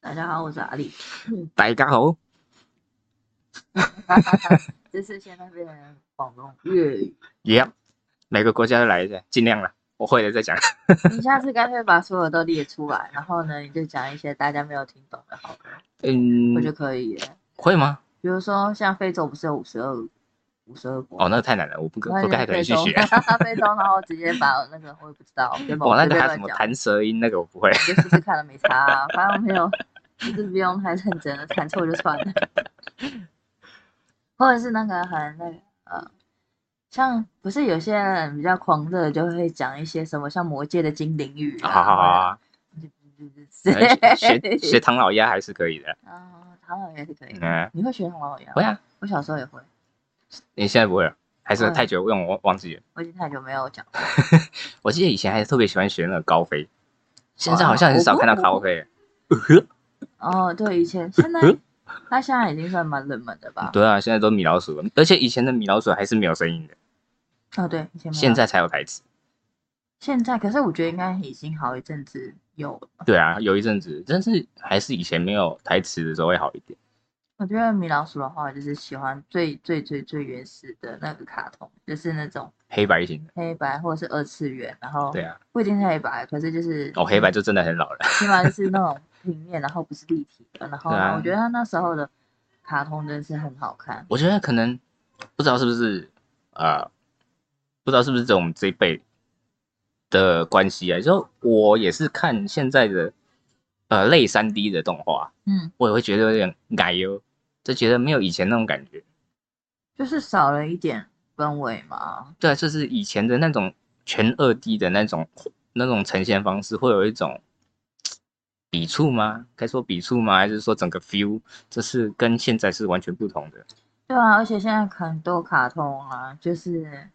大家好，我是阿里。大家好，这是现在变成广东粤语。一样，每个国家都来一下，尽量了，我会的再讲。你下次干脆把所有都列出来，然后呢，你就讲一些大家没有听懂的，好了，嗯我，就可以了。会吗？比如说像非洲不是有五十二五十二国？哦，那个太难了，我不可不太可能去学。非洲，然后直接把那个我也不知道，对吧？我那个还有什么弹舌音，那个我不会。你就试试看了，没差、啊，反正没有，就是不用太认真了，弹错就算了。或者是那个很那个呃，像不是有些人比较狂热，就会讲一些什么像魔界的精灵语啊，好好好啊，学学唐老鸭还是可以的。啊，唐老鸭是可以的。嗯，你会学唐老鸭？会啊，我小时候也会，你现在不会了，还是太久用我忘忘记了。我已经太久没有讲了。我记得以前还特别喜欢学那个高飞，现在好像很少看到高飞了。哦，对，以前现在他现在已经算蛮冷门的吧？对啊，现在都米老鼠了，而且以前的米老鼠还是没有声音的，哦，对，以前现在才有台词。现在，可是我觉得应该已经好一阵子有了。对啊，有一阵子，但是还是以前没有台词的时候会好一点。我觉得米老鼠的话，就是喜欢最最最最原始的那个卡通，就是那种黑白型的，黑白或者是二次元，然后对啊，不一定是黑白，可是就是哦，黑白就真的很老了。起码就是那种平面，然后不是立体的，然后我觉得他那时候的卡通真的是很好看。我觉得可能不知道是不是呃，不知道是不是这种这一辈的关系啊，就我也是看现在的呃类三 D 的动画，嗯，我也会觉得有点奶油，就觉得没有以前那种感觉。就是少了一点氛围嘛。对啊，就是以前的那种全二 D 的那种那种呈现方式，会有一种笔触吗？该说笔触吗？还是说整个 feel，这是跟现在是完全不同的。对啊，而且现在很多卡通啊，就是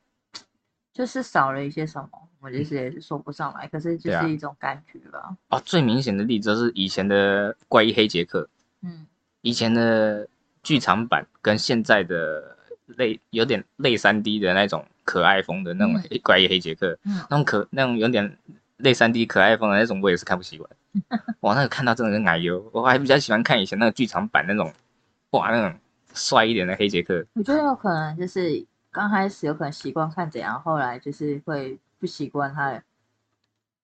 就是少了一些什么，我就是也是说不上来，可是就是一种感觉吧。哦，最明显的例子就是以前的怪医黑杰克，嗯，以前的剧场版跟现在的类有点类三 D 的那种可爱风的那种怪异黑杰克，嗯那种可那种有点类三 D 可爱风的那种，我也是看不习惯。哇，那个看到真的是奶油，我还比较喜欢看以前那个剧场版那种，哇，那种帅一点的黑杰克。我觉得有可能就是刚开始有可能习惯看怎样，后来就是会不习惯他的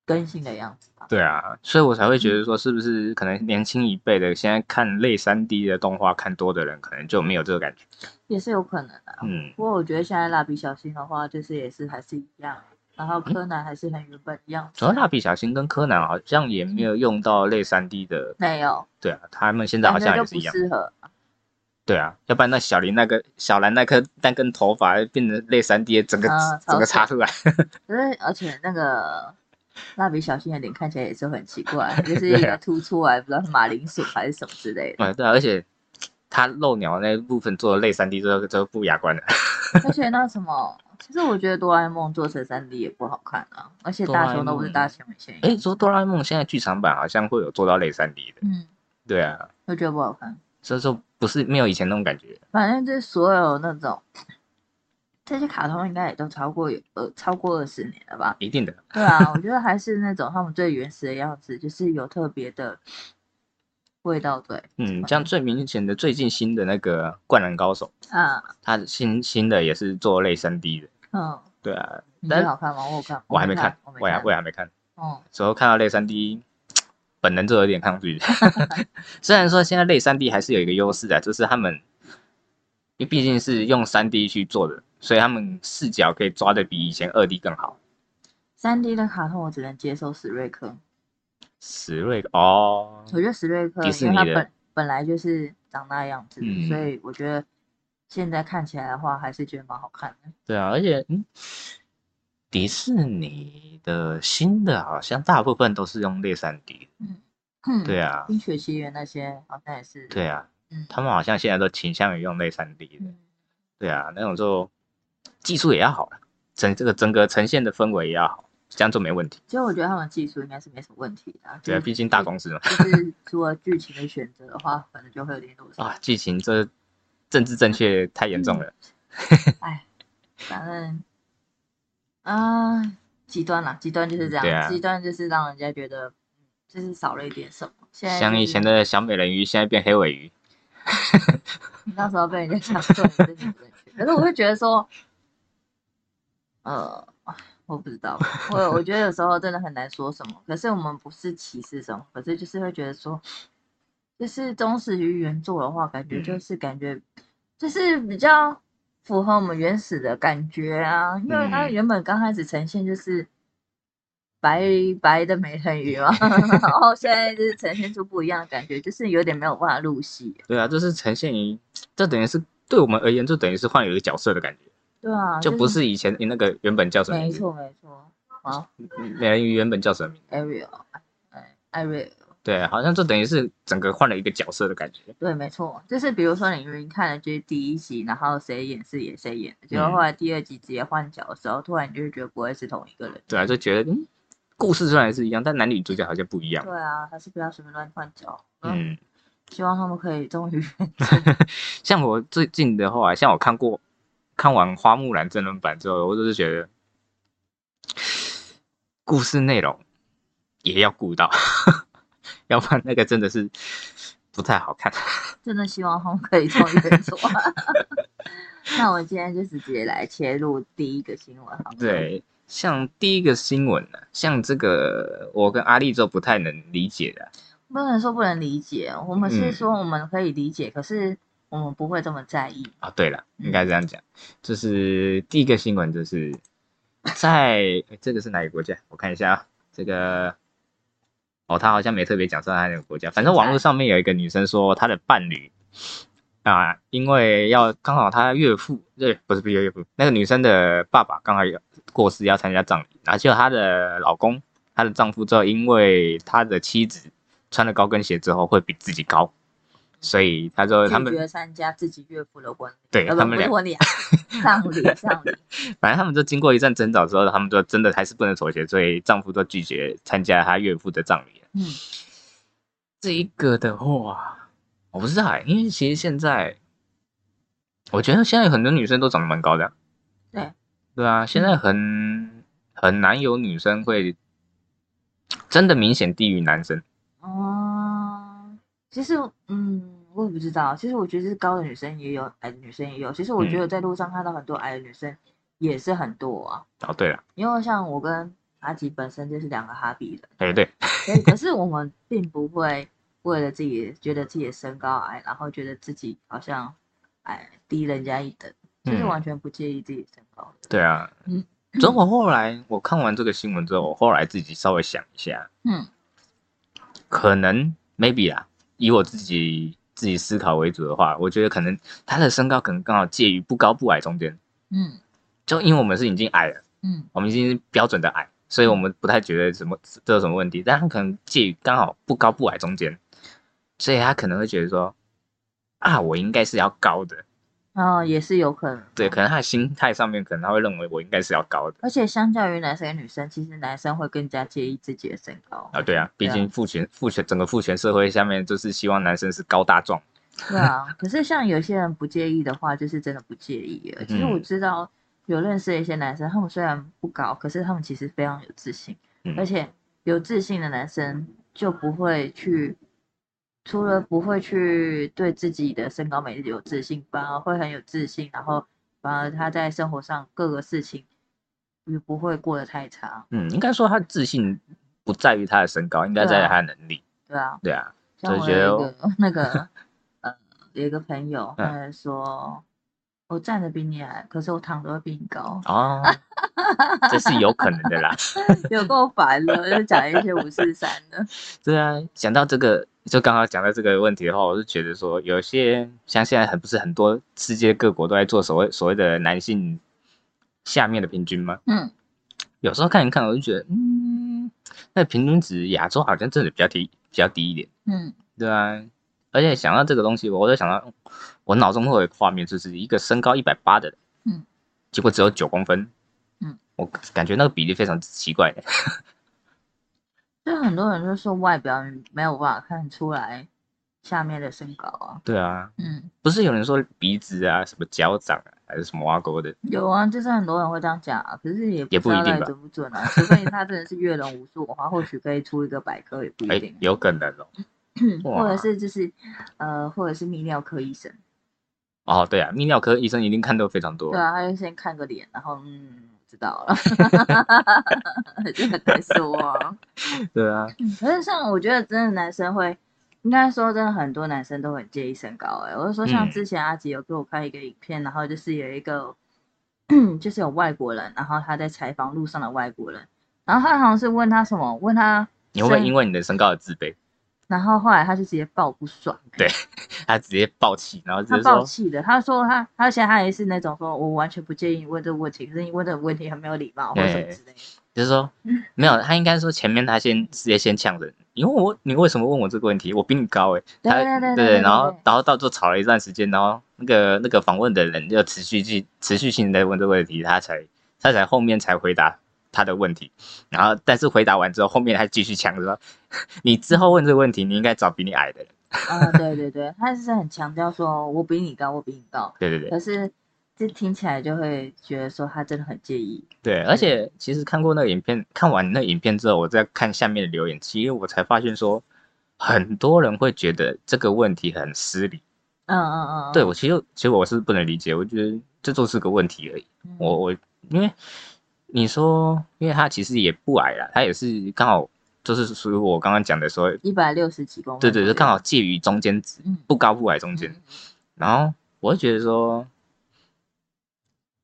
更新的样子吧。对啊，所以我才会觉得说，是不是可能年轻一辈的现在看类三 D 的动画看多的人，可能就没有这个感觉。也是有可能的、啊。嗯，不过我觉得现在蜡笔小新的话，就是也是还是一样，然后柯南还是很原本一样。主要蜡笔小新跟柯南好像也没有用到类三 D 的，没有，对啊，他们现在好像也是一样。适合。对啊，要不然那小林那个小兰那颗那根头发变成类三 D，整个、啊整个插出来。可是而且那个蜡笔小新的脸看起来也是很奇怪，就是一个凸出来，不知道是马铃薯还是什么之类的。嗯，对啊，而且他露鸟那部分做的类三 D 之后就不雅观了。而 且那什么，其实我觉得哆啦 A 梦做成三 D 也不好看啊，而且大雄都不是大雄线。哎，说哆啦 A 梦现在剧场版好像会有做到类三 D 的。嗯，对啊，我觉得不好看。所以说不是没有以前那种感觉。反正就是所有那种这些卡通应该也都超过有呃超过二十年了吧？一定的，对啊，我觉得还是那种他们最原始的样子，就是有特别的味道对嗯，像最明显的最近新的那个《灌篮高手》，啊，它新新的也是做类三 D 的。嗯，对啊，你觉得好看吗？我有看，我还没看，我还我，我还没看。哦，之后看到类三 D，本能就有点抗拒。虽然说现在类三 D 还是有一个优势的，就是他们，因为毕竟是用三 D 去做的，所以他们视角可以抓的比以前二 D 更好。三 D 的卡通我只能接受史瑞克，史瑞克哦，我觉得史瑞克因为他本本来就是长那样子，嗯所以我觉得现在看起来的话，还是觉得蛮好看的。对啊，而且嗯，迪士尼的新的好像大部分都是用类三 D 的。嗯，对啊，冰雪奇缘那些好像也是。对啊，嗯他们好像现在都倾向于用类三 D 的。嗯，对啊，那种就技术也要好了，整这个整个呈现的氛围也要好，这样就没问题。其实我觉得他们技术应该是没什么问题的啊。对啊，就是毕竟大公司嘛。就是除了剧情的选择的话，可能就会有点落差。啊，剧情这政治正确太严重了。哎，反正啊，极端啦，极端就是这样，对啊极端就是让人家觉得，嗯，就是少了一点什么。现在就是像以前的小美人鱼，现在变黑尾鱼。你 那时候被人家讲说你是女正确，可是我会觉得说，呃，我不知道，我我觉得有时候真的很难说什么。可是我们不是歧视什么，可是就是会觉得说，就是忠实于原作的话，感觉就嗯是感觉就是比较符合我们原始的感觉啊，因为它嗯原本刚开始呈现就是。白白的美人鱼嘛，然后现在就是呈现出不一样的感觉，就是有点没有办法入戏。对啊，就是呈现于，这等于是对我们而言，就等于是换有一个角色的感觉，对啊，就不是以前那个原本叫什么？没错没错。好美人鱼原本叫什么？，Ariel，哎，Ariel，对，好像就等于是整个换了一个角色的感觉。对，没错，就是比如说你明明看了就是第一集，然后谁演是演谁演的，结果嗯后来第二集直接换角的时候，突然你就会觉得不会是同一个人。对啊，就觉得嗯，故事虽然是一样，但男女主角好像不一样。对啊，还是不要随便乱换角。嗯，嗯，希望他们可以终于 像我最近的话，像我看过看完《花木兰》真人版之后，我就是觉得故事内容也要顾到，要不然那个真的是不太好看。真的希望他们可以做一点做。那我今天就直接来切入第一个新闻好。对，像第一个新闻呢、像这个我跟阿丽就不太能理解的，不能说不能理解，我们是嗯说我们可以理解，可是我们不会这么在意。啊，对了，嗯应该这样讲，就是第一个新闻就是在诶这个是哪个国家？我看一下啊，这个哦，他好像没特别讲说他哪个国家，反正网络上面有一个女生说她的伴侣啊，因为要刚好她岳父，对，不是不是岳父，那个女生的爸爸刚好要过世要参加葬礼，然后结果她的老公，她的丈夫之后，因为他的妻子穿了高跟鞋之后会比自己高，所以他说他们拒绝参加自己岳父的婚礼，对他们俩婚礼啊，丧礼 丧礼。反正他们就经过一阵争吵之后，他们就真的还是不能妥协，所以丈夫就拒绝参加他岳父的葬礼了。嗯，这一个的话，我不知道欸，因为其实现在，我觉得现在很多女生都长得蛮高的啊。对，对啊，现在很很难有女生会真的明显低于男生。哦，其实嗯，我也不知道。其实我觉得是高的女生也有，矮的女生也有。其实我觉嗯得在路上看到很多矮的女生也是很多啊。哦，对了，因为像我跟阿吉本身就是两个哈比的，哎对，可是我们并不会为了自己觉得自己的身高矮，然后觉得自己好像矮低人家一等，就是嗯完全不介意自己身高的。对啊。嗯之后我后来我看完这个新闻之后，我后来自己稍微想一下，嗯可能 maybe 啦，以我自己自己思考为主的话，我觉得可能他的身高可能刚好介于不高不矮中间。嗯就因为我们是已经矮了，嗯我们已经是标准的矮，所以我们不太觉得什么这有什么问题。但他可能介于刚好不高不矮中间，所以他可能会觉得说，啊，我应该是要高的。哦，也是有可能。对，可能他的心态上面，可能他会认为我应该是要高的而且相较于男生跟女生，其实男生会更加介意自己的身高。啊。对啊，毕竟父权父权整个父权社会下面，就是希望男生是高大壮。对啊，可是像有些人不介意的话，就是真的不介意了。其实我嗯知道有认识的一些男生，他们虽然不高，可是他们其实非常有自信，嗯而且有自信的男生就不会去，除了不会去对自己的身高美丽有自信，反而会很有自信，然后反而他在生活上各个事情也不会过得太差，嗯，应该说他自信不在于他的身高，应该在于他的能力。对啊。对啊，像我就觉得有一个那个 呃，有一个朋友，嗯他就说，我站的比你矮，可是我躺的会比你高，哦，这是有可能的啦。有够烦了，就讲一些五四三的。对啊，讲到这个，就刚刚讲到这个问题的话，我就觉得说，有些像现在很不是很多世界各国都在做所谓所谓的男性下面的平均吗？嗯，有时候看一看，我就觉得，嗯，那平均值亚洲好像真的比较低，比较低一点。嗯，对啊，而且想到这个东西，我就想到我脑中会有画面，就是一个身高一百八的人，嗯，结果只有九公分，嗯，我感觉那个比例非常奇怪的。就很多人就说外表没有办法看出来下面的身高啊。对啊，嗯，不是有人说鼻子啊、什么脚掌啊，还是什么挖沟的？有啊，就是很多人会这样讲啊，可是也也不一定准不准啊。除非他真的是阅人无数的话，或许可以出一个百科，也不一哎定。，有可能哦。哇 或者是就是呃，或者是泌尿科医生，哦，对啊，泌尿科医生一定看到非常多对。啊，他就先看个脸，然后嗯，知道了，这很难说啊。对啊，嗯可是像我觉得真的男生会，应该说真的很多男生都很介意身高哎、我就说像嗯之前阿吉有给我看一个影片，然后就是有一个 就是有外国人，然后他在采访路上的外国人，然后他好像是问他什么，问他你会不会因为你的身高而自卑？然后后来他就直接爆不爽，对他直接爆气，然后直他爆气的，他说他他现在他也是那种说我完全不介意你问这个问题，可是你问这个问题很没有礼貌或者什么之类的。就是说嗯没有，他应该说前面他先直接先呛人，因为我你为什么问我这个问题？我比你高哎、对他对对对对然后然后到最后吵了一段时间，然后那个那个访问的人就持续去持续性的问这个问题，他才他才后面才回答他的问题，然后但是回答完之后，后面还继续强说，你之后问这个问题，你应该找比你矮的人。啊，对对对，他是很强调说我比你高，我比你高，对对对可是这听起来就会觉得说他真的很介意。对，而且其实看过那个影片，看完那影片之后，我再看下面的留言，其实我才发现说，很多人会觉得这个问题很失礼。嗯嗯嗯，对我其实其实我是不能理解，我觉得这就是个问题而已。嗯我我因为你说，因为他其实也不矮啦，他也是刚好就是属于我刚刚讲的说，一百六十几公分，对对，就刚好，介于中间值，嗯，不高不矮中间。嗯然后我就觉得说，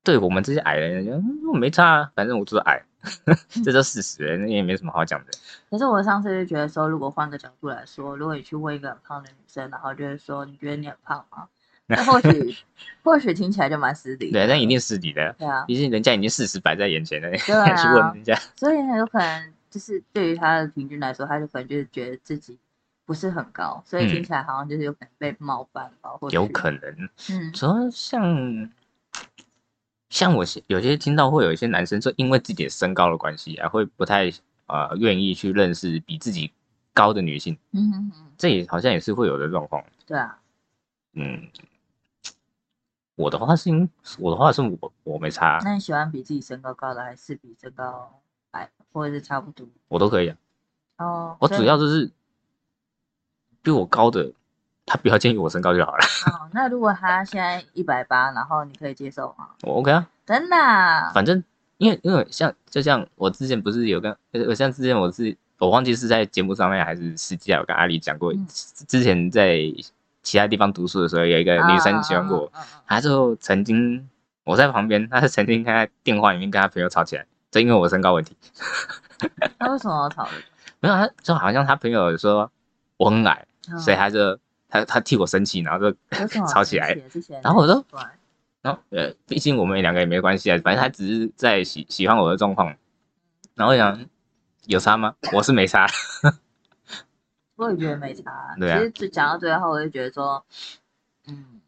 对我们这些矮人，嗯我没差啊，反正我就是矮，这就事实，那也没什么好讲的。可是我上次就觉得说，如果换个角度来说，如果你去问一个很胖的女生，然后就是说你觉得你很胖吗？那或许或许听起来就蛮失礼的。对，那一定私底的，对啊，毕竟人家已经事实摆在眼前了，你对啊。还 去问人家，所以很有可能就是对于他的平均来说，他就可能就是觉得自己不是很高，所以听嗯起来好像就是有可能被冒犯吧，或有可能。嗯。主要像像我些有些听到会有一些男生，就因为自己的身高的关系啊，会不太呃愿意去认识比自己高的女性，嗯嗯嗯，这也好像也是会有的状况。对啊，嗯，我的话是因我的话是我我没差，那你喜欢比自己身高高的，还是比身高矮，或者是差不多？我都可以啊。哦，我主要就是比我高的，他不要介意我身高就好了，哦，那如果他现在一百八，然后你可以接受吗？我 OK 啊。真的啊？反正因为因为像就像我之前不是有跟呃像之前我是我忘记是在节目上面还是私下有跟阿里讲过，嗯之前在其他地方读书的时候，有一个女生喜欢过她就曾经我在旁边，她是曾经跟她电话里面跟她朋友吵起来，就因为我身高问题，嗯那为什么要讨论？没有，她就好像她朋友说我很矮，嗯所以她就她她替我生气，然后就 吵起来，然后我说然后呃，毕竟我们两个也没关系啊，反正她只是在喜喜欢我的状况。然后我想有差吗？我是没差。我也觉得没差啊。对啊其实就讲到最后，我就觉得说，嗯，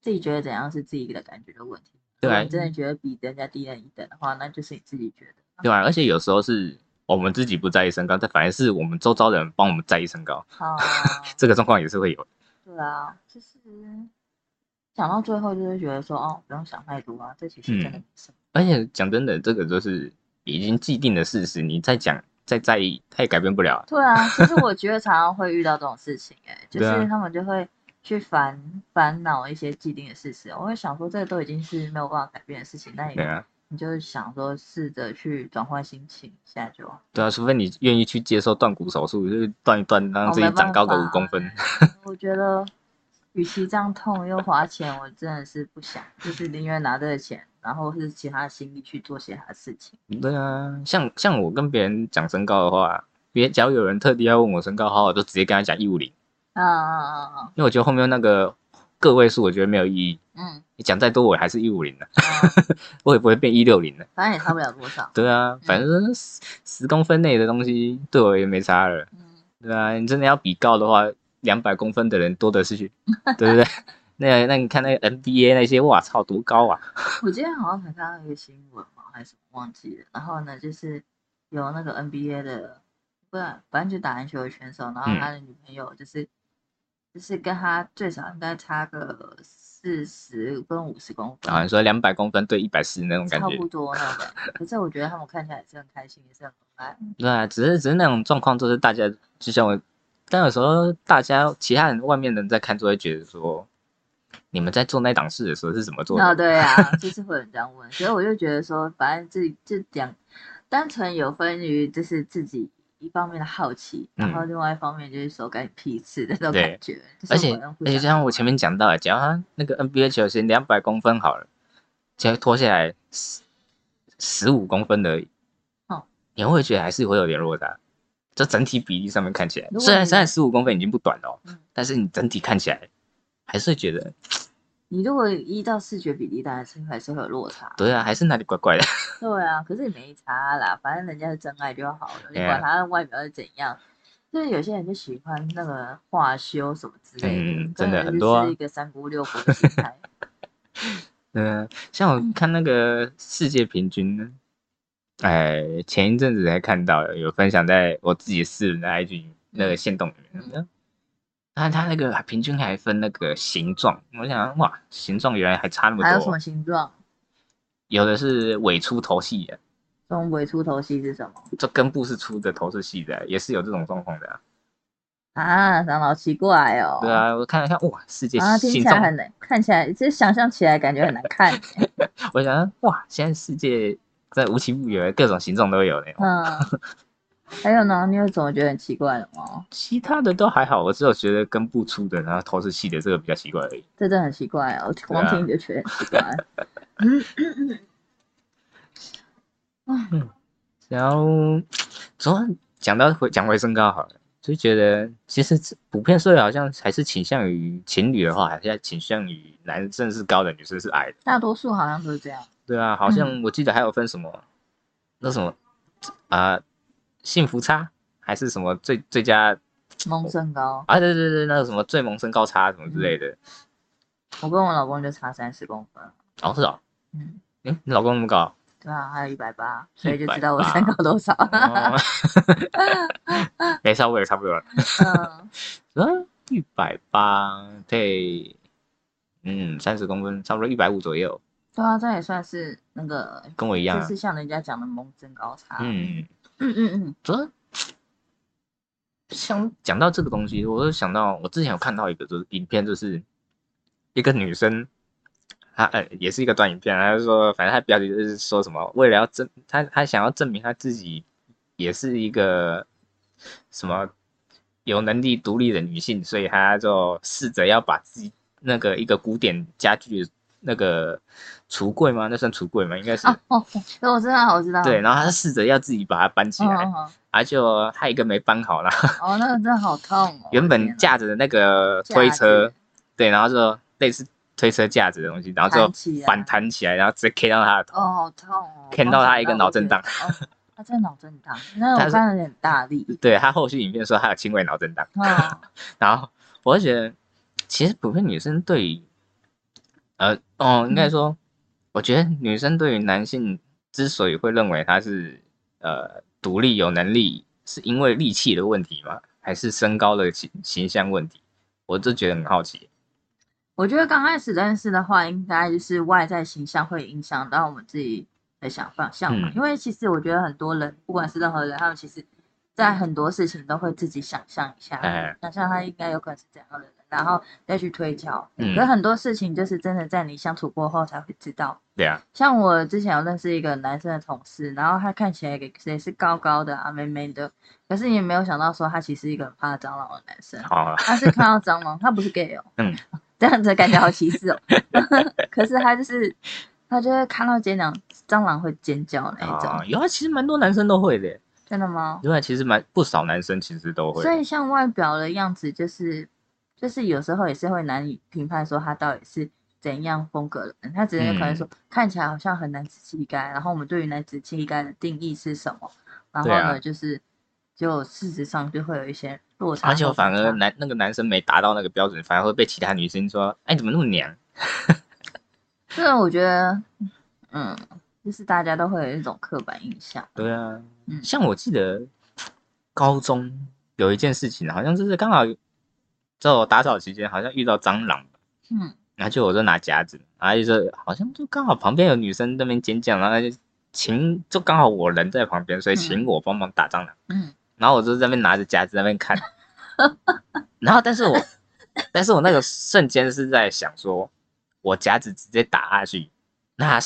自己觉得怎样是自己的感觉的问题。对啊你真的觉得比人家低人一等的话，那就是你自己觉得。对啊，而且有时候是我们自己不在意身高，但反而是我们周遭的人帮我们在意身高，好，这个状况也是会有的。对啊，就是讲到最后，就是觉得说，哦，不用想太多啊，这其实真的嗯没什么。而且讲真的，这个就是已经既定的事实，你再讲再在意，他也改变不了啊。对啊，其实我觉得常常会遇到这种事情、哎，就是他们就会去烦烦恼一些既定的事实。我会想说，这都已经是没有办法改变的事情，那你啊，你就想说试着去转换心情现在就好。对啊，除非你愿意去接受断骨手术，就是断一断，让自己长高个法五公分。我觉得，与其这样痛又花钱，我真的是不想，就是宁愿拿这个钱，然后是其他心力去做其他事情。对啊，像像我跟别人讲身高的话，别假如有人特地要问我身高，好好就直接跟他讲一五零，啊啊啊啊！因为我觉得后面那个个位数，我觉得没有意义。嗯，你讲再多，我还是一五零的，啊我也不会变一六零的。反正也差不了多少。对啊，反正十十公分内的东西对我也没差了。嗯，对啊，你真的要比高的话，两百公分的人多的是去，对不对？那那你看那个 NBA 那些，哇操，多高啊！我今天好像才看到一个新闻嘛，还是忘记了。然后呢，就是有那个 NBA 的，不然，反正就打篮球的选手，然后嗯他的女朋友就是就是跟他最少应该差个四十跟五十公分，啊，你说两百公分对一百四那种感觉差不，多那种。可是我觉得他们看起来也是很开心，也是很可爱。对啊，只是只是那种状况，就是大家就像我，但有时候大家其他人外面人在看，就会觉得说，你们在做那档事的时候是怎么做哦，的？对啊，就是会有人这样问，所以我就觉得说，反正这这两单纯有分于就是自己一方面的好奇，然后另外一方面就是手干你屁事的那种感觉。而且而且就像我前面讲到的，假如他那个 NBA 球星两百公分好了，结果脱下来十十五公分而已，哦，你会觉得还是会有点落差。这整体比例上面看起来虽然你虽然十五公分已经不短了哦、嗯但是你整体看起来还是会觉得，你如果依照视觉比例，当然是还是会有落差。对啊，还是哪里怪怪的。对啊，可是也没差啦，反正人家是真爱就好了，你管他的外表是怎样。就是有些人就喜欢那个化修什么之类的，嗯真的很多啊是一个三姑六婆的心态。嗯，像我看那个世界平均呢，哎，前一阵子才看到有分享在我自己私人的 IG 那个线动里面，嗯那它那个平均还分那个形状，我想哇，形状原来还差那么多还有什么，形状？有的是尾出头细的，中尾出头细是什么？这根部是粗的，头是细的，也是有这种状况的啊。啊，长得好奇怪哦。对啊，我看了看，哇，世界啊，听形状，起来很难，看起来就是想象起来感觉很难看。我想哇，现在世界在无奇不有，各种形状都有呢。嗯，还有呢，你有怎么觉得很奇怪的吗？其他的都还好，我只有觉得根部粗的，然后头是细的，这个比较奇怪而已。这真的很奇怪哦，我光啊听就觉得很奇怪。嗯然后，主要讲到回讲回身高好了，就觉得其实普遍社会好像还是倾向于情侣的话，还是倾向于男生是高的，女生是矮的。大多数好像都是这样。对啊，好像我记得还有分什么，那什么啊、幸福差还是什么最最佳萌身高，啊？对对对，那个什么最萌身高差什么之类的。我跟我老公就差三十公分。哦，是哦，嗯，诶，你老公那么高？对啊，还有一百八，所以就知道我身高多少。哦，没差不多也差不多了。嗯，嗯，一百八对，嗯，三十公分，差不多一百五左右，对啊，这也算是那个，跟我一样啊。就是像人家讲的萌身高差。嗯，嗯嗯嗯，主要像讲到这个东西，我就想到我之前有看到一个就是影片，就是一个女生，她呃也是一个短影片，她就说，反正她标题就是说什么，为了要证，她她想要证明她自己也是一个什么有能力独立的女性，所以她就试着要把自己那个一个古典家具那个橱柜吗？那算橱柜吗？应该是。哦哦，我知道，我知道。对，然后他试着要自己把它搬起来，嗯嗯嗯啊，就他一个没搬好啦。哦，那个真的好痛哦。原本架着的那个推车，对，然后就类似推车架子的东西，然后就反弹起来，然后直接 K 到他的头。哦，好痛哦，看到他一个脑震荡他真的脑震荡，那他是我看有点大力。对他后续影片说他有轻微脑震荡，哦，然后我就觉得，其实普遍女生对于，呃，哦，应该说，我觉得女生对于男性之所以会认为他是呃独立有能力，是因为力气的问题吗？还是身高的形形象问题？我就觉得很好奇。我觉得刚开始认识的话，应该就是外在形象会影响到我们自己的想方向嘛。嗯因为其实我觉得很多人，不管是任何人，他们其实在很多事情都会自己想象一下，哎想象他应该有可能是怎样的人，然后再去推敲。嗯可很多事情就是真的在你相处过后才会知道。对啊，像我之前有认识一个男生的同事，然后他看起来也也是高高的啊，美美的，可是也没有想到说他其实一个很怕蟑螂的男生。好，他是看到蟑螂，他不是 gay 哦，嗯，这样子感觉好歧视哦。可是他就是，他就会看到蟑螂，蟑螂会尖叫那一种，啊，有啊，其实蛮多男生都会的。真的吗？另外，其实蛮不少男生其实都会。所以像外表的样子，就是就是有时候也是会难以评判说他到底是怎样风格的人，他只是可能说、嗯看起来好像很男子气概，然后我们对于男子气概的定义是什么？然后呢，啊就是就事实上就会有一些落差，而且反而男那个男生没达到那个标准，反而会被其他女生说：“哎，你怎么那么娘 这个我觉得，嗯，就是大家都会有一种刻板印象。？”对啊，嗯像我记得高中有一件事情，好像就是刚好在我打扫期间好像遇到蟑螂，嗯。然后就我就拿夹子，然后就是好像就刚好旁边有女生在那边尖叫，然后就请就刚好我人在旁边，所以请我帮忙打蟑螂。嗯。然后我就在那边拿着夹子在那边看，然后但是我但是我那个瞬间是在想说，我夹子直接打下去，那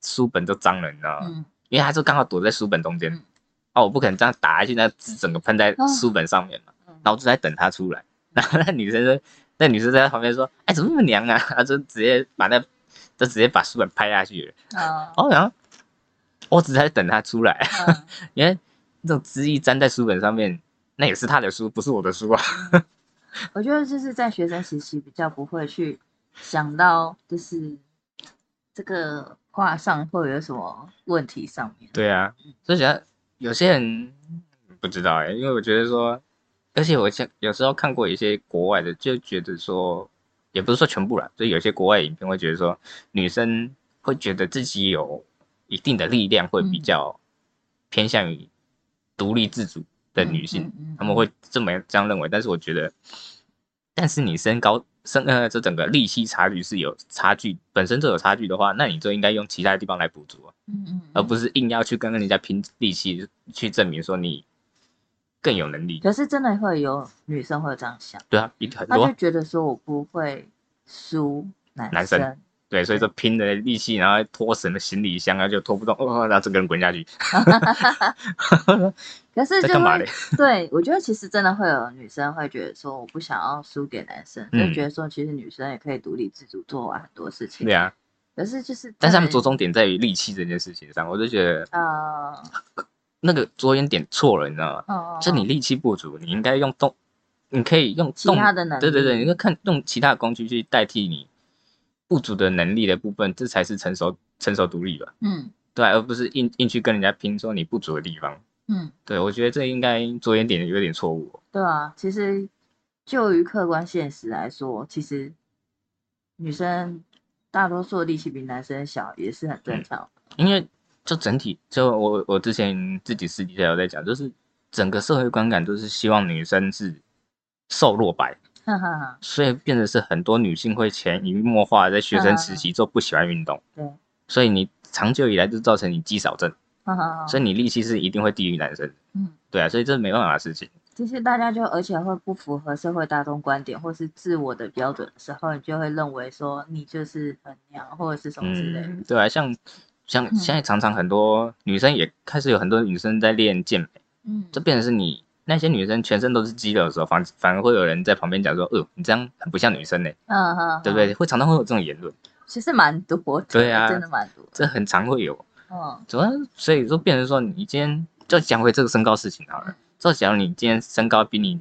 书本就脏了，你知道吗？嗯。因为他就刚好躲在书本中间。嗯，哦，我不可能这样打下去，那整个喷在哦。书本上面嘛。嗯。然后我就在等他出来，然后那女生说那女生在他旁边说：“哎，怎么那么娘啊？” 她就直接把那就直接把书本拍下去了。啊哦，然后我只是在等他出来，嗯 因为那种汁液粘在书本上面，那也是他的书，不是我的书啊。我觉得就是在学生时期比较不会去想到，就是这个画上会有什么问题上面。对啊，所以讲有些人不知道哎、因为我觉得说，而且我像有时候看过一些国外的，就觉得说，也不是说全部啦，就有些国外影片会觉得说，女生会觉得自己有一定的力量，会比嗯较偏向于独立自主的女性，他们会这么这样认为。但是我觉得，但是你身高身呃这整个力气差距是有差距，本身就有差距的话，那你就应该用其他地方来补足啊。嗯嗯，而不是硬要去跟人家拼力气去证明说你更有能力。可是真的会有女生会这样想，对啊，一很多就觉得说我不会输男男生对，所以说拼的力气，然后拖什么行李箱啊，就拖不动，哦，然后整个人滚下去，可是 就干嘛嘞会？对我觉得其实真的会有女生会觉得说我不想要输给男生，就嗯觉得说其实女生也可以独立自主做完很多事情。对啊，可是就是，但是他们着重点在于力气这件事情上，我就觉得啊，那个着眼点错了，你知道吗？哦，就你力气不足，你应该用动，你可以用其动他的能力，对对对，你应该看用其他的工具去代替你不足的能力的部分，这才是成熟成熟独立吧？嗯对啊、而不是硬硬去跟人家拼说你不足的地方。嗯，对，我觉得这应该着眼点有点错误哦。对啊，其实就于客观现实来说，其实女生大多数的力气比男生小，也是很正常。因为就整体，就我我之前自己私底下有在讲，就是整个社会观感都是希望女生是瘦弱白，所以变得是很多女性会潜移默化在学生时期就不喜欢运动，对，所以你长久以来就造成你肌少症，所以你力气是一定会低于男生。嗯，对啊，所以这是没办法的事情。其实大家就而且会不符合社会大众观点或是自我的标准的时候，你就会认为说你就是很娘或者是什么之类的。嗯，对啊，像像嗯现在常常很多女生也开始有很多女生在练健美。嗯，这变成是你那些女生全身都是肌肉的时候，反反而会有人在旁边讲说，呃，你这样很不像女生呢，嗯哼，对不对？会常常会有这种言论，其实蛮多的，对啊真的蛮多的。这很常会有。嗯主要所以说变成说，你今天就讲回这个身高事情好了。就假如你今天身高比你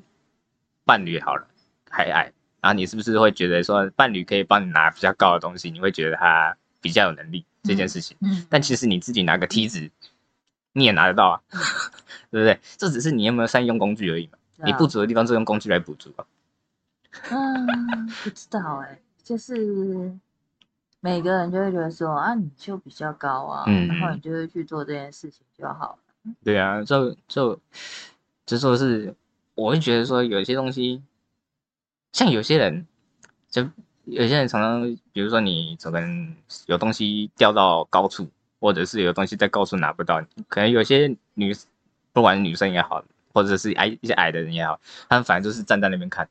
伴侣好了还矮，然后你是不是会觉得说伴侣可以帮你拿比较高的东西，你会觉得他比较有能力这件事情？嗯，但其实你自己拿个梯子，你也拿得到啊，对不对？这只是你有没有善用工具而已嘛。啊你不足的地方就用工具来补足啊。嗯，不知道哎、就是每个人就会觉得说啊，你就比较高啊，嗯然后你就会去做这件事情就好了。对啊，就就就说是，我会觉得说有些东西，像有些人，就有些人常常，比如说你可能有东西掉到高处，或者是有东西在高处拿不到，可能有些女，不管是女生也好，或者是矮一些矮的人也好，他们反正就是站在那边看，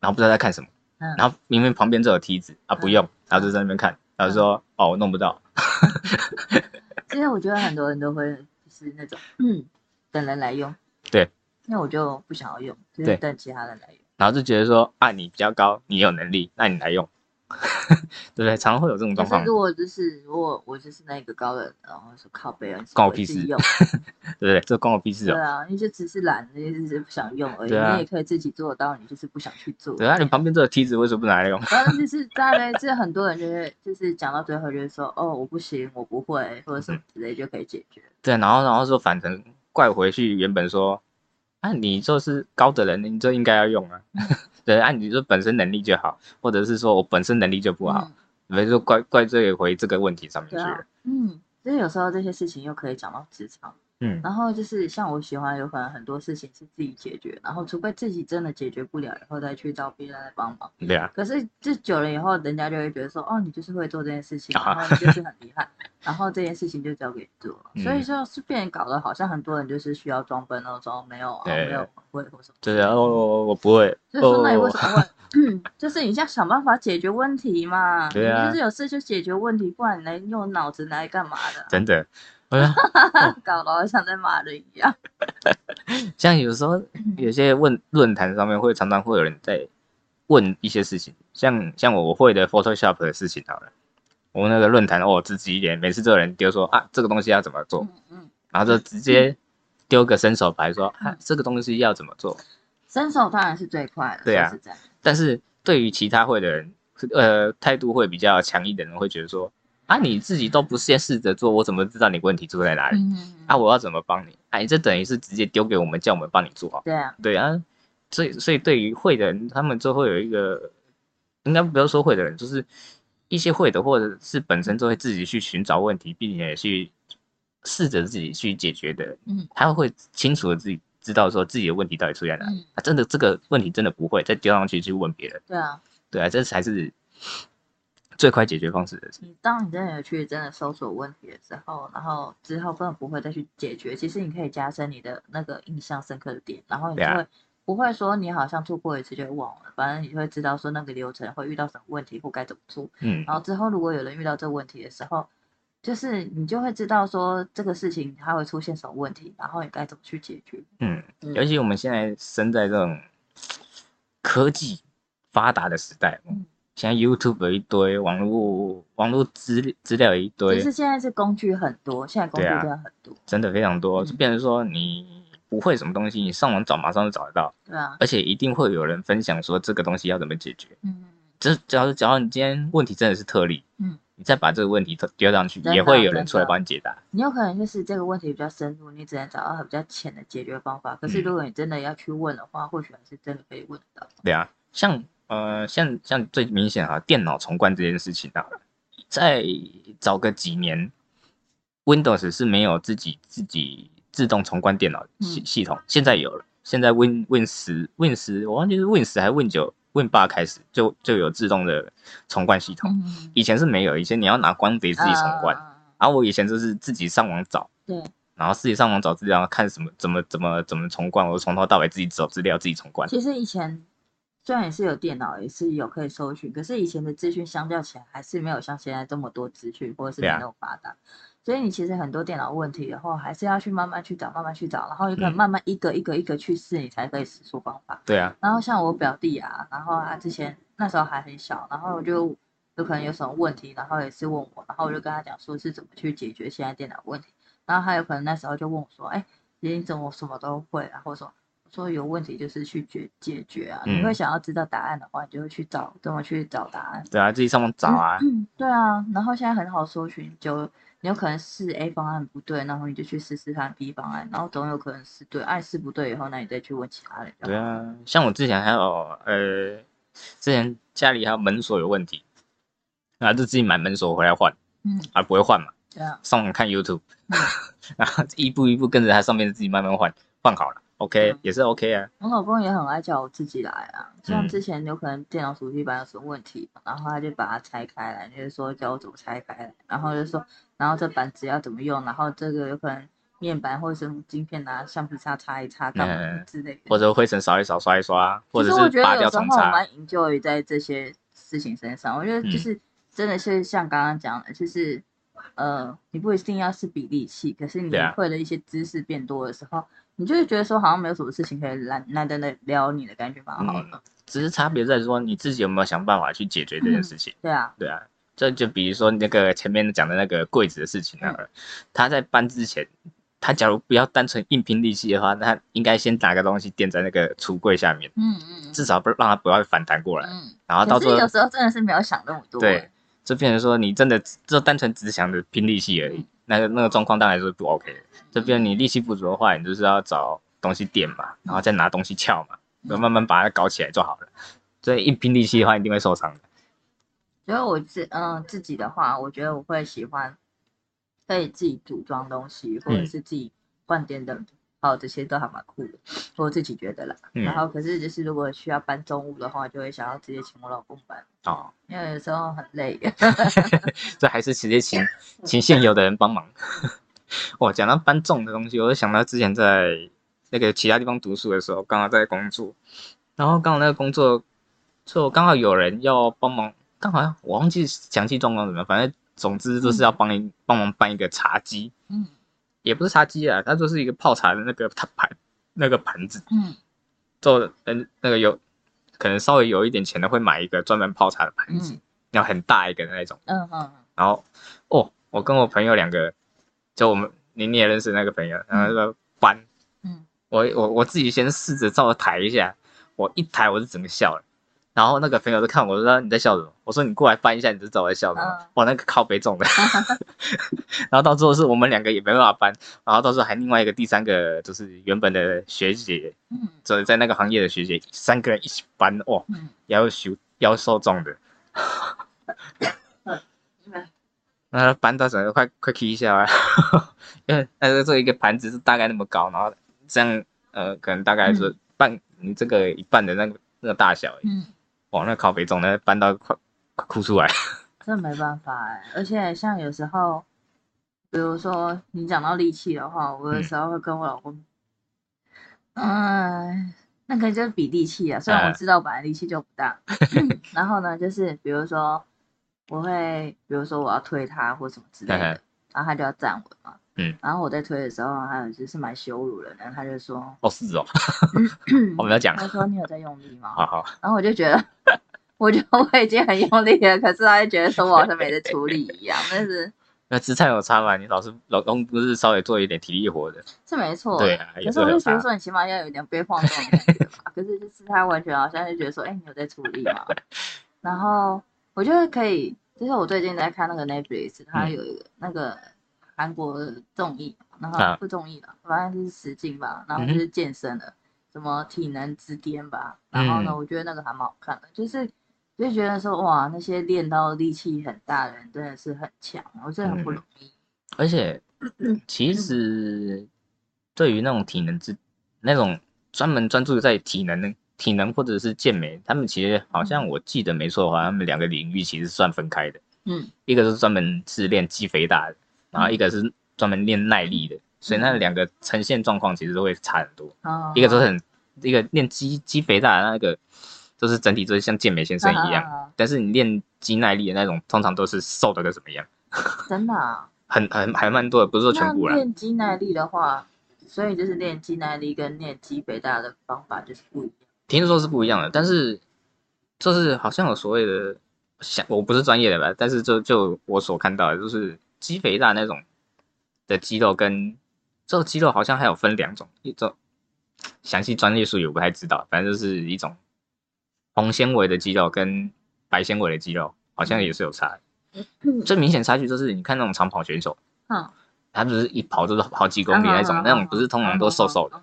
然后不知道在看什么，嗯然后明明旁边就有梯子啊，不用，然后就在那边看，然后说哦我弄不到，其实我觉得很多人都会就是那种嗯等人来用，对，那我就不想要用，就是等其他人来用。然后就觉得说啊你比较高，你有能力，那你来用，对不对？常常会有这种状况，如果就是如果我就是那个高人，然后说靠背啊，你关我屁事 对不对？这关我屁事哦。对啊，你就只是懒，你就只是不想用而已，啊你也可以自己做到，你就是不想去做。对啊，你旁边这个梯子为什么不拿来用？反正就是大概是很多人就是就是讲到最后就是说哦我不行我不会或者什么之类就可以解决。对，然后然后说反正怪回去，原本说啊你就是高的人，你就应该要用啊。对，按、你说本身能力就好，或者是说我本身能力就不好，嗯，所以说怪怪罪回这个问题上面去了。，嗯，所以有时候这些事情又可以讲到职场，嗯，然后就是像我喜欢，有可能很多事情是自己解决，然后除非自己真的解决不了，然后再去找别人来帮忙。对啊，可是这久了以后，人家就会觉得说，哦，你就是会做这件事情，啊然后你就是很厉害，然后这件事情就交给你做了。所以嗯就是变搞得好像很多人就是需要装笨哦，装没有啊，没有不会或什么。就是哦，我我不会，就是说，那你为哦，什么问？嗯，就是你要想办法解决问题嘛。对啊你就是有事就解决问题，不然你来用脑子来干嘛的？真的，我说 搞得好像在骂人一样。像有时候嗯。有些问论坛上面会常常会有人在问一些事情，像像我会的 Photoshop 的事情好了，我那个论坛哦自己一点，每次都有人丢说啊这个东西要怎么做，嗯嗯，然后就直接丢个伸手牌说啊嗯。这个东西要怎么做，伸手当然是最快的。对啊说实在，但是对于其他会的人，呃态度会比较强硬的人会觉得说啊你自己都不先试着做，我怎么知道你问题出在哪里？嗯，啊我要怎么帮你？哎、这等于是直接丢给我们叫我们帮你做好。对啊，对啊，所以所以对于会的人，他们就会有一个，应该不要说会的人，就是一些会的，或者是本身就会自己去寻找问题，并且去试着自己去解决的，嗯他会清楚的自己知道说自己的问题到底出在哪里。嗯，啊，真的这个问题真的不会再丢上去去问别人，对啊。对啊，这才是最快解决方式的事。你当你真的有去真的搜索问题的时候，然后之后根本不会再去解决，其实你可以加深你的那个印象深刻的点，然后你就会、不会说你好像做过一次就会忘了，反正你就会知道说那个流程会遇到什么问题或该怎么做，嗯，然后之后如果有人遇到这个问题的时候，就是你就会知道说这个事情它会出现什么问题，然后你该怎么去解决。嗯，嗯尤其我们现在生在这种科技发达的时代，嗯现在 YouTube 有一堆，网络网络资资料有一堆。其，实现在是工具很多，现在工具真的很多，真的非常多，嗯。就变成说你不会什么东西，你上网找马上就找得到，对啊，而且一定会有人分享说这个东西要怎么解决。嗯，这只要是只要你今天问题真的是特例，嗯，你再把这个问题丢上去，也会有人出来帮你解答。你有可能就是这个问题比较深入，你只能找到比较浅的解决方法。可是嗯。如果你真的要去问的话，或许还是真的可以问得到。对啊，像呃像像最明显啊，电脑重关这件事情啊，在早个几年，Windows 是没有自己自己自动重关电脑系嗯系统，现在有了。现在 Win Win 十 Win 十，我忘记是 Win 十还是 Win 九 Win 八开始就就有自动的重关系统，嗯，以前是没有，以前你要拿光碟自己重灌。啊然后我以前就是自己上网找，对，然后自己上网找资料，看什么怎么怎么怎么重关，我从头到尾自己找资料自己重关。其实以前虽然也是有电脑，也是有可以搜寻，可是以前的资讯相较起来，还是没有像现在这么多资讯，或者是没对啊那么发达。所以你其实很多电脑问题的话，还是要去慢慢去找，慢慢去找，然后有可能嗯慢慢一个一个一个去试，你才可以使出方法。对啊，然后像我表弟啊，然后他之前那时候还很小，然后我就有可能有什么问题，然后也是问我，然后我就跟他讲说是怎么去解决现在电脑问题，然后他有可能那时候就问我说，哎，你怎么什么都会啊，或者说我说有问题就是去解解决啊，你嗯会想要知道答案的话，你就会去找怎么去找答案。对啊，自己上网找啊。嗯，对啊，然后现在很好搜寻，就你有可能试 A 方案不对，然后你就去试试看 B 方案，然后总有可能是对，按试不对以后，那你再去问其他人。对啊，像我之前还有呃，之前家里还有门锁有问题，然后就自己买门锁回来换，嗯，啊不会换嘛，对啊，上网看 YouTube，嗯 然后一步一步跟着它上面自己慢慢换，换好了，OK 嗯也是 OK 啊。我老公也很爱叫我自己来啊，像嗯之前有可能电脑主机板有什么问题，然后他就把它拆开来，就是说教我怎么拆开来，然后就说，然后这板子要怎么用，然后这个有可能面板或者是晶片拿橡皮擦擦一擦干嘛嗯之类的。或者灰尘扫一扫、刷一刷，或者其实我觉是拔得有时候我掉重擦。蛮 enjoy 在这些事情身上，我觉得就嗯是真的是像刚刚讲的，就是呃，你不一定要是比例器，可是你会的一些知识变多的时候，你就是觉得说好像没有什么事情可以难难得的聊你的感觉蛮好的。只是差别在说你自己有没有想办法去解决这件事情。对啊，对啊，这就比如说那个前面讲的那个柜子的事情好了，他在搬之前，他假如不要单纯硬拼力气的话，那他应该先拿个东西垫在那个橱柜下面，嗯嗯至少不让它不要反弹过来，嗯。然后到最后有时候真的是没有想那么多。对，就变成说你真的就单纯只想着拼力气而已嗯，那个那个状况当然是不 OK 的。这边你力气不足的话，你就是要找东西垫嘛，然后再拿东西撬嘛，然后慢慢把它搞起来就好了。所以一拼力气的话，一定会受伤的。所以我自嗯自己的话，我觉得我会喜欢可以自己组装东西，或者嗯是自己换电灯，哦，这些都还蛮酷的，我自己觉得啦。嗯然后可是就是如果需要搬重物的话，就会想要直接请我老公搬，哦，因为有时候很累。这还是直接请 请现有的人帮忙。我讲到搬重的东西，我就想到之前在那个其他地方读书的时候，刚好在工作，然后刚好那个工作，就刚好有人要帮忙，刚好我忘记详细状况怎么样，反正总之就是要帮一帮忙搬一个茶几，嗯也不是茶几啊，它就是一个泡茶的那个盘盘那个盘子，嗯。做的嗯那个有可能稍微有一点钱的会买一个专门泡茶的盘子，嗯然后很大一个的那种。嗯嗯然后哦，我跟我朋友两个，就我们你你也认识那个朋友，然后那个搬，嗯。我我我自己先试着照着抬一下，我一抬我是整个笑了，然后那个朋友就看我说你在笑什么？我说你过来搬一下，你就知道我在笑什么。嗯哇，那个靠背重的，然后到最后是我们两个也没办法搬，然后到时候还另外一个第三个就是原本的学姐，嗯就是在那个行业的学姐，三个人一起搬，哇，嗯要修要受重的。嗯，那搬到整个快快踢一下啊，因为那个这一个盘子是大概那么高，然后这样呃，可能大概是半、你这个一半的那个那个大小而已，嗯，哇，那靠北重，那搬到快快哭出来。这没办法哎，而且像有时候，比如说你讲到力气的话，我有时候会跟我老公，嗯，那个就是比力气啊。虽然我嗯知道本来力气就不大，然后呢，就是比如说我会，比如说我要推他或什么之类的然后他就要站稳嘛。嗯，然后我在推的时候，还有就是蛮羞辱人的，他就说，哦，是哦，我们要讲，他说你有在用力吗？好好，然后我就觉得，我觉得我已经很用力了，可是他就觉得说我好像没在处理一样，但是 那姿态有差嘛？你老是老公不是稍微做一点体力活的？是没错。对啊，也可是我。就觉得说，你起码要有一点被晃动的感觉吧。可是就是他完全好像就觉得说，哎、你有在处理吗？然后我觉得可以，就是我最近在看那个 Netflix，它嗯有一个那个韩国综艺，然后啊不综艺了，反正就是实境吧，然后就是健身的，什么体能之巅吧。然后呢，嗯我觉得那个还蛮好看的，就是就觉得说，哇，那些练到力气很大的人真的是很强，我真的很不嗯容易。而且其实对于那种体能之那种专门专注在体能的体能或者是健美，他们其实好像我记得没错的话，他们两个领域其实算分开的。嗯一个是专门是练肌肥大的，然后一个是专门练耐力的，所以那两个呈现状况其实都会差很多。哦一个都是很一个练肌肌肥大的那个，就是整体就是像健美先生一样，啊但是你练肌耐力的那种，通常都是瘦的跟什么样，真的、啊。很很还蛮多的，不是说全部。练肌耐力的话，所以就是练肌耐力跟练肌肥大的方法就是不一样。听说是不一样的，但是就是好像有所谓的，像我不是专业的吧，但是就就我所看到的，就是肌肥大那种的肌肉跟这个肌肉好像还有分两种，一种详细专业术语我不太知道，反正就是一种红纤维的肌肉跟白纤维的肌肉好像也是有差的。最明显差距就是你看那种长跑选手，嗯，他不是一跑就是好几公里那种，那种不是通常都瘦瘦的，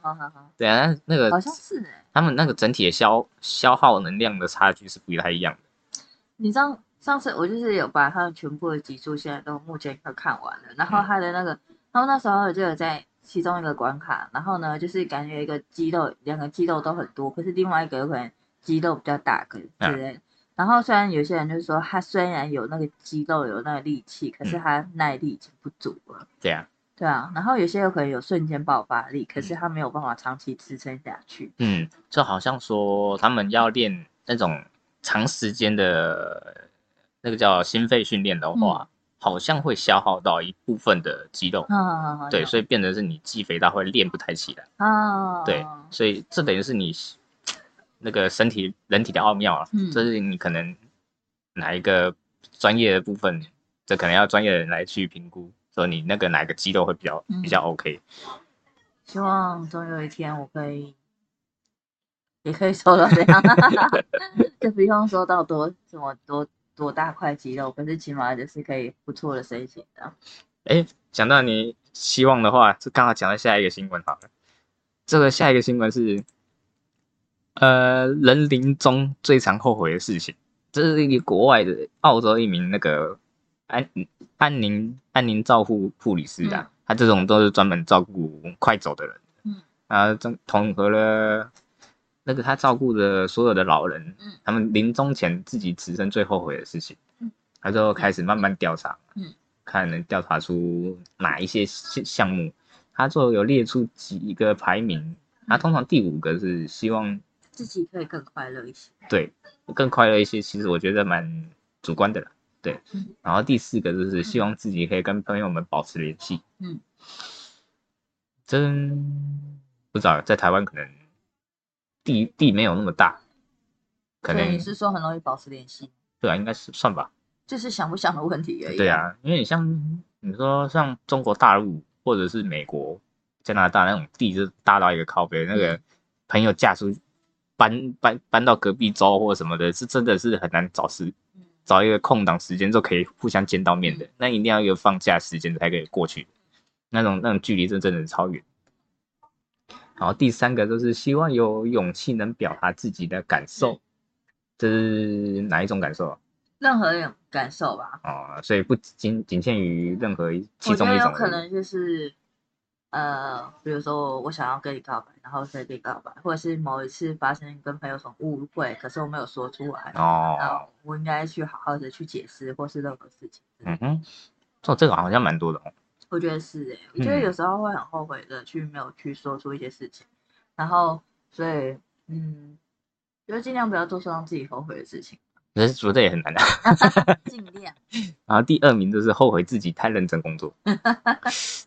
对啊，那个好像是哎、他们那个整体的消消耗能量的差距是不太一样的。你知道上次我就是有把他们全部的集数现在都目前都看完了，然后嗯他的那个，他们那时候就有在其中一个关卡，然后呢就是感觉一个肌肉两个肌肉都很多，可是另外一个有可能肌肉比较大，可是之类的。然后虽然有些人就是说他虽然有那个肌肉有那个力气，可是嗯他耐力已经不足了。对啊，对啊，然后有些有可能有瞬间爆发力，可是他没有办法长期支撑下去。嗯，就好像说他们要练那种长时间的那个叫心肺训练的话，好像会消耗到一部分的肌肉。啊，对，所以变成是你肌肥大会练不太起来。啊，对，所以这等于是你那个身体人体的奥妙啊，嗯这是你可能哪一个专业的部分，这可能要专业的人来去评估，说你那个哪个肌肉会比较嗯比较 OK。希望总有一天我可以，也可以瘦到这样，就不用说到多什么多多大块肌肉，可是起码就是可以不错的身形的。哎，讲到你希望的话，就刚好讲到下一个新闻好了。这个下一个新闻是，呃，人临终最常后悔的事情。这是一个国外的澳洲一名那个安安宁安宁照护护理师啊，嗯他这种都是专门照顾快走的人，嗯，啊，统统合了那个他照顾的所有的老人，嗯，他们临终前自己此生最后悔的事情，嗯，他就开始慢慢调查，嗯，看能调查出哪一些项项目，他就有列出几个排名，他通常第五个是希望自己可以更快乐一些。对更快乐一些，其实我觉得蛮主观的啦。对嗯，然后第四个就是希望自己可以跟朋友们保持联系。嗯，真不知道在台湾可能地地没有那么大，可能你是说很容易保持联系，对啊，应该是算吧。就是想不想的问题而已。对，啊，因为你像你说像中国大陆或者是美国、加拿大那种地，就大到一个靠背，那个朋友嫁出搬搬搬到隔壁州或什么的，是真的是很难找时嗯找一个空档时间就可以互相见到面的，那一定要一个放假时间才可以过去，那种那种距离真真的超远。然后第三个就是希望有勇气能表达自己的感受，这是哪一种感受啊？任何一种感受吧。哦，所以不仅仅限于任何一其中一种可能就是，呃，比如说我想要跟你告白，然后再跟你告白，或者是某一次发生跟朋友什么误会，可是我没有说出来，哦，我应该去好好的去解释，或是任何事情。嗯哼，做这个好像蛮多的哦。我觉得是诶、我觉得嗯有时候会很后悔的去没有去说出一些事情，然后所以嗯，觉得尽量不要做出让自己后悔的事情，可是觉得也很难啊。尽量。然后第二名就是后悔自己太认真工作，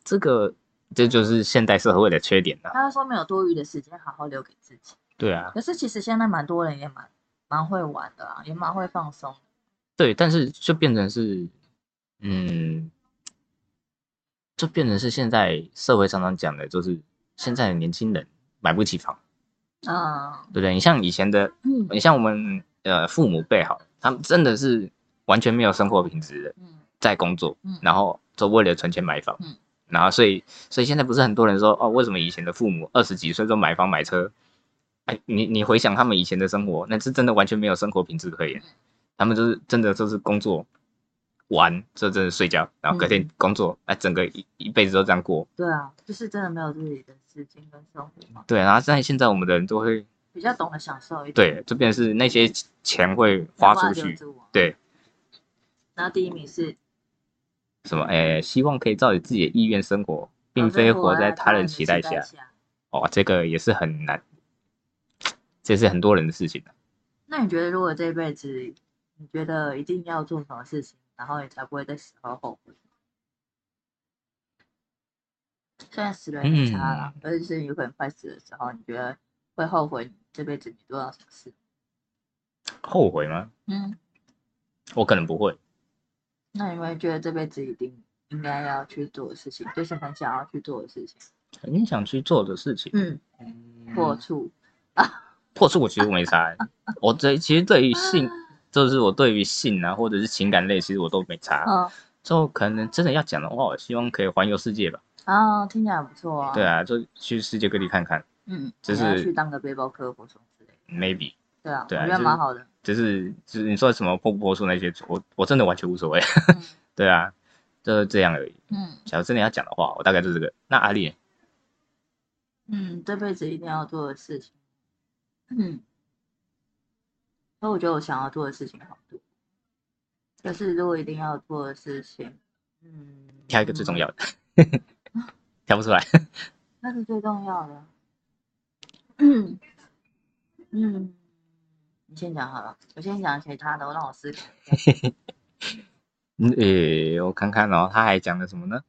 这个这就是现代社会的缺点了、他说没有多余的时间好好留给自己，对啊，可是其实现在蛮多人也蛮蛮会玩的啊，也蛮会放松的。对，但是就变成是，嗯，就变成是现在社会常常讲的，就是现在的年轻人买不起房，啊对不对？你像以前的，嗯。你像我们呃父母辈好，他们真的是完全没有生活品质的，嗯。在工作嗯，然后就为了存钱买房，嗯。然后所以所以现在不是很多人说哦，为什么以前的父母二十几岁就买房买车？哎，你你回想他们以前的生活，那是真的完全没有生活品质可言，他们就是真的就是工作玩，这真的睡觉，然后隔天工作，哎、整个一一辈子都这样过。对啊，就是真的没有自己的时间跟生活嘛，对，然后在现在我们的人都会比较懂得享受一点。对，这边是那些钱会花出去，对，然后第一名是什么哎，希望可以照着自己的意愿生活，并非活在他人期待下。下。哦，这个也是很难，这是很多人的事情。那你觉得，如果这辈子你觉得一定要做什么事情，然后你才不会在死后后悔？虽然死了很差啦，而且是有可能快死的时候，你觉得会后悔你这辈子你做到什么事？后悔吗？嗯，我可能不会。那你会觉得这辈子一定应该要去做的事情，就是很想要去做的事情？很想去做的事情，嗯，嗯破处啊。破处我其实没差欸，我这其实对于性，就是我对于性啊或者是情感类，其实我都没差。嗯，就可能真的要讲的话，我希望可以环游世界吧。啊，听起来不错啊。对，啊，就去世界各地看看嗯，就是去当个背包客或什么之类的。，maybe。对啊，我觉得对啊就是蛮好的。就是就是你说什么破不破处那些，我我真的完全无所谓。嗯 对啊，就是这样而已。嗯假如真的要讲的话，我大概就是这个。那阿丽，嗯，这辈子一定要做的事情。嗯，所以我觉得我想要做的事情好多。可是如果一定要做的事情，嗯，挑一个最重要的，挑不出来。那是最重要的。嗯嗯，你先讲好了，我先讲其他的，我让我思考一下。嗯，诶、我看看哦，他还讲了什么呢？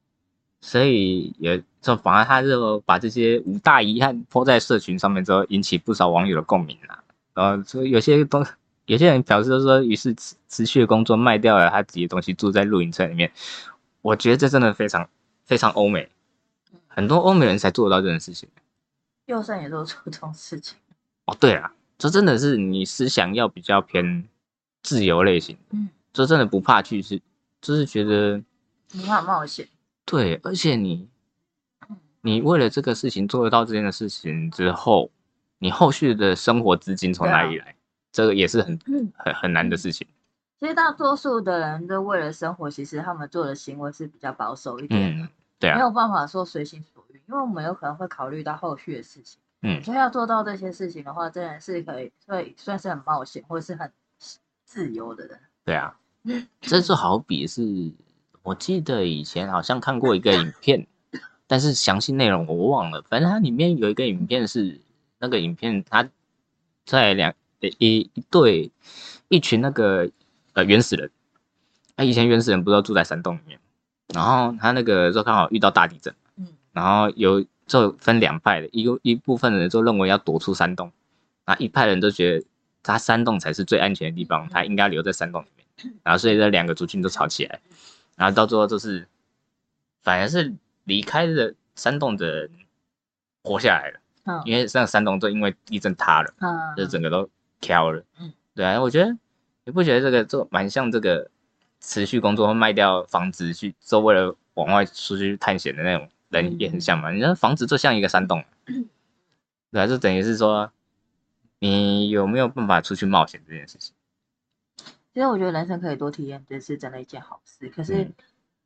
所以也就反而他就把这些五大遗憾抛在社群上面之后，引起不少网友的共鸣了。然后所以有些东，有些人表示就说，于是持持续的工作卖掉了他自己的东西，住在露营车里面。我觉得这真的非常非常欧美，很多欧美人才做得到这种事情。右肾也做出这种事情。哦，对啊，这真的是你思想要比较偏自由类型，嗯，这真的不怕去是，就是觉得不怕冒险。对，而且你嗯你为了这个事情做得到这件事情之后，你后续的生活资金从哪里来？这个也是很嗯，很很难的事情。其实大多数的人都为了生活，其实他们做的行为是比较保守一点的。嗯，对啊，没有办法说随心所欲，因为我们有可能会考虑到后续的事情。嗯，所以要做到这些事情的话，真的是可以，会算是很冒险或者是很自由的人。对啊，这就好比是，我记得以前好像看过一个影片，但是详细内容我忘了。反正它里面有一个影片是那个影片，它在两一一对一群那个呃原始人，那以前原始人不都住在山洞里面，然后他那个时候刚好遇到大地震，嗯，然后有就分两派的，一个一部分人就认为要躲出山洞，那一派人都觉得他山洞才是最安全的地方，他应该留在山洞里面，然后所以这两个族群都吵起来，然后到最后就是反而是离开了山洞的人活下来了，嗯。因为那个山洞就因为地震塌了，嗯，就整个都飘了，嗯，对啊，我觉得你不觉得这个做蛮像这个持续工作卖掉房子去，就为了往外出去探险的那种人也很像嘛？你那房子就像一个山洞，对啊，就等于是说你有没有办法出去冒险这件事情？其实我觉得人生可以多体验，这是真的一件好事。可是，嗯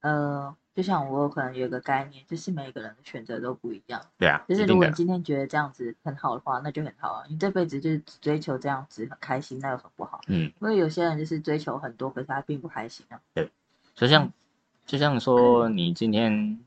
呃，就像我有可能有一个概念，就是每个人的选择都不一样。对啊，就是如果你今天觉得这样子很好的话，那就很好啊。你这辈子就是追求这样子很开心，那有什么不好？嗯，因为有些人就是追求很多，可是他并不开心啊。对就像就像说你今天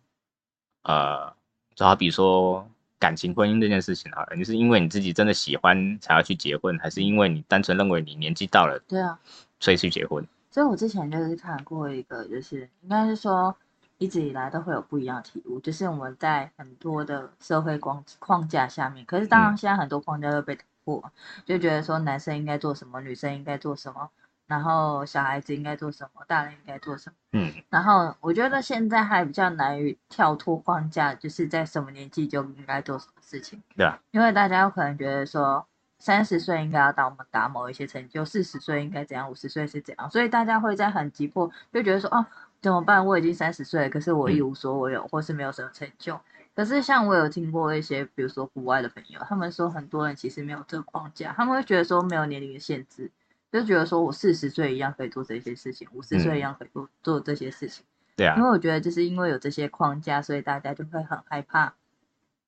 呃，就好比说感情婚姻这件事情好了，你是因为你自己真的喜欢才要去结婚，还是因为你单纯认为你年纪到了对啊，所以去结婚？所以我之前就是看过一个，就是应该是说一直以来都会有不一样的体悟，就是我们在很多的社会框框架下面，可是当然嗯现在很多框架都被打破，就觉得说男生应该做什么，女生应该做什么，然后小孩子应该做什么，大人应该做什么。嗯，然后我觉得现在还比较难于跳脱框架，就是在什么年纪就应该做什么事情。对啊，因为大家有可能觉得说，三十岁应该要到我们达某一些成就，四十岁应该怎样，五十岁是怎样，所以大家会在很急迫，就觉得说，哦，怎么办？我已经三十岁了，可是我一无所有，或是没有什么成就。可是像我有听过一些，比如说国外的朋友，他们说很多人其实没有这个框架，他们会觉得说没有年龄的限制，就觉得说我四十岁一样可以做这些事情，五十岁一样可以做做这些事情。对啊因，为我觉得就是因为有这些框架，所以大家就会很害怕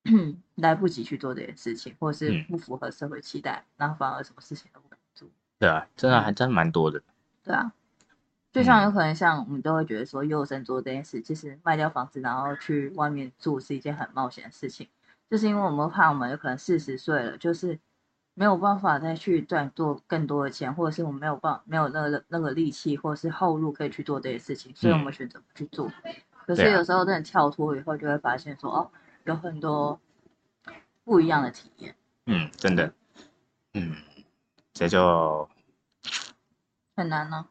来不及去做这些事情，或是嗯不符合社会期待，然后反而什么事情都不敢做。对啊，真的还真蛮多的。对啊，就像嗯。有可能像我们都会觉得说，幼生做这件事，其实卖掉房子然后去外面住是一件很冒险的事情，就是因为我们怕我们有可能四十岁了，就是没有办法再去赚做更多的钱，或者是我们没有办没有那个那个力气或者是后路可以去做这些事情，所以我们选择不去做。可是有时候真的跳脱以后，就会发现说，哦，有很多不一样的体验，嗯，真的，嗯，这就很难呢、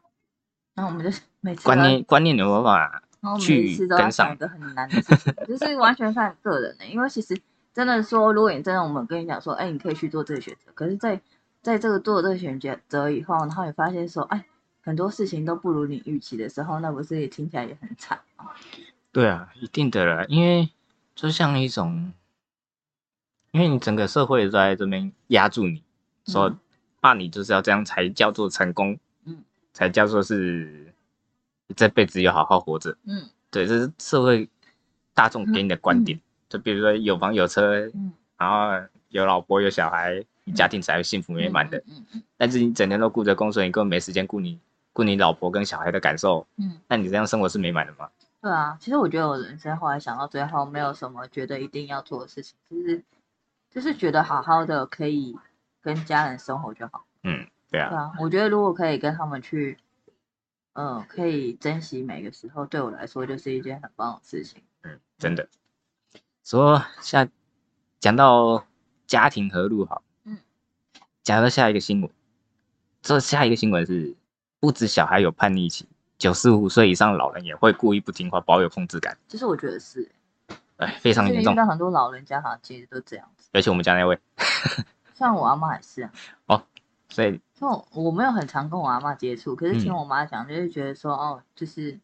然后我们就每次观念观念有没有办法？去跟上想一个很难的事情，就是完全看个人的、因为其实真的说，如果你真的我们跟你讲说，哎，你可以去做这个选择，可是在，在这个做这个选择以后，然后你发现说，哎，很多事情都不如你预期的时候，那不是也听起来也很惨吗？对啊，一定的啦，因为就像一种，因为你整个社会都在这边压住你，说嗯啊，你就是要这样才叫做成功，嗯，才叫做是这辈子要好好活着。嗯对，这是社会大众给你的观点。就比如说有房有车，嗯，然后有老婆有小孩，你家庭才会幸福美满的。嗯但是你整天都顾着工作，你根本没时间顾你顾你老婆跟小孩的感受，嗯，那你这样生活是美满的吗？对啊，其实我觉得我人生后来想到最后，没有什么觉得一定要做的事情，就是就是觉得好好的可以跟家人生活就好。嗯，对啊对，啊，我觉得如果可以跟他们去，嗯、可以珍惜每个时候，对我来说就是一件很棒的事情。嗯，真的。说下讲到家庭和睦好，嗯，讲到下一个新闻，这下一个新闻是，不止小孩有叛逆期，九十五岁以上的老人也会故意不听话，保有控制感，其实我觉得是，哎，非常严重。就是遇到很多老人家好像其实都这样子，尤其我们家那位，像我阿妈也是啊。所以就我没有很常跟我阿妈接触，可是听嗯我妈讲，就是觉得说，哦，就是，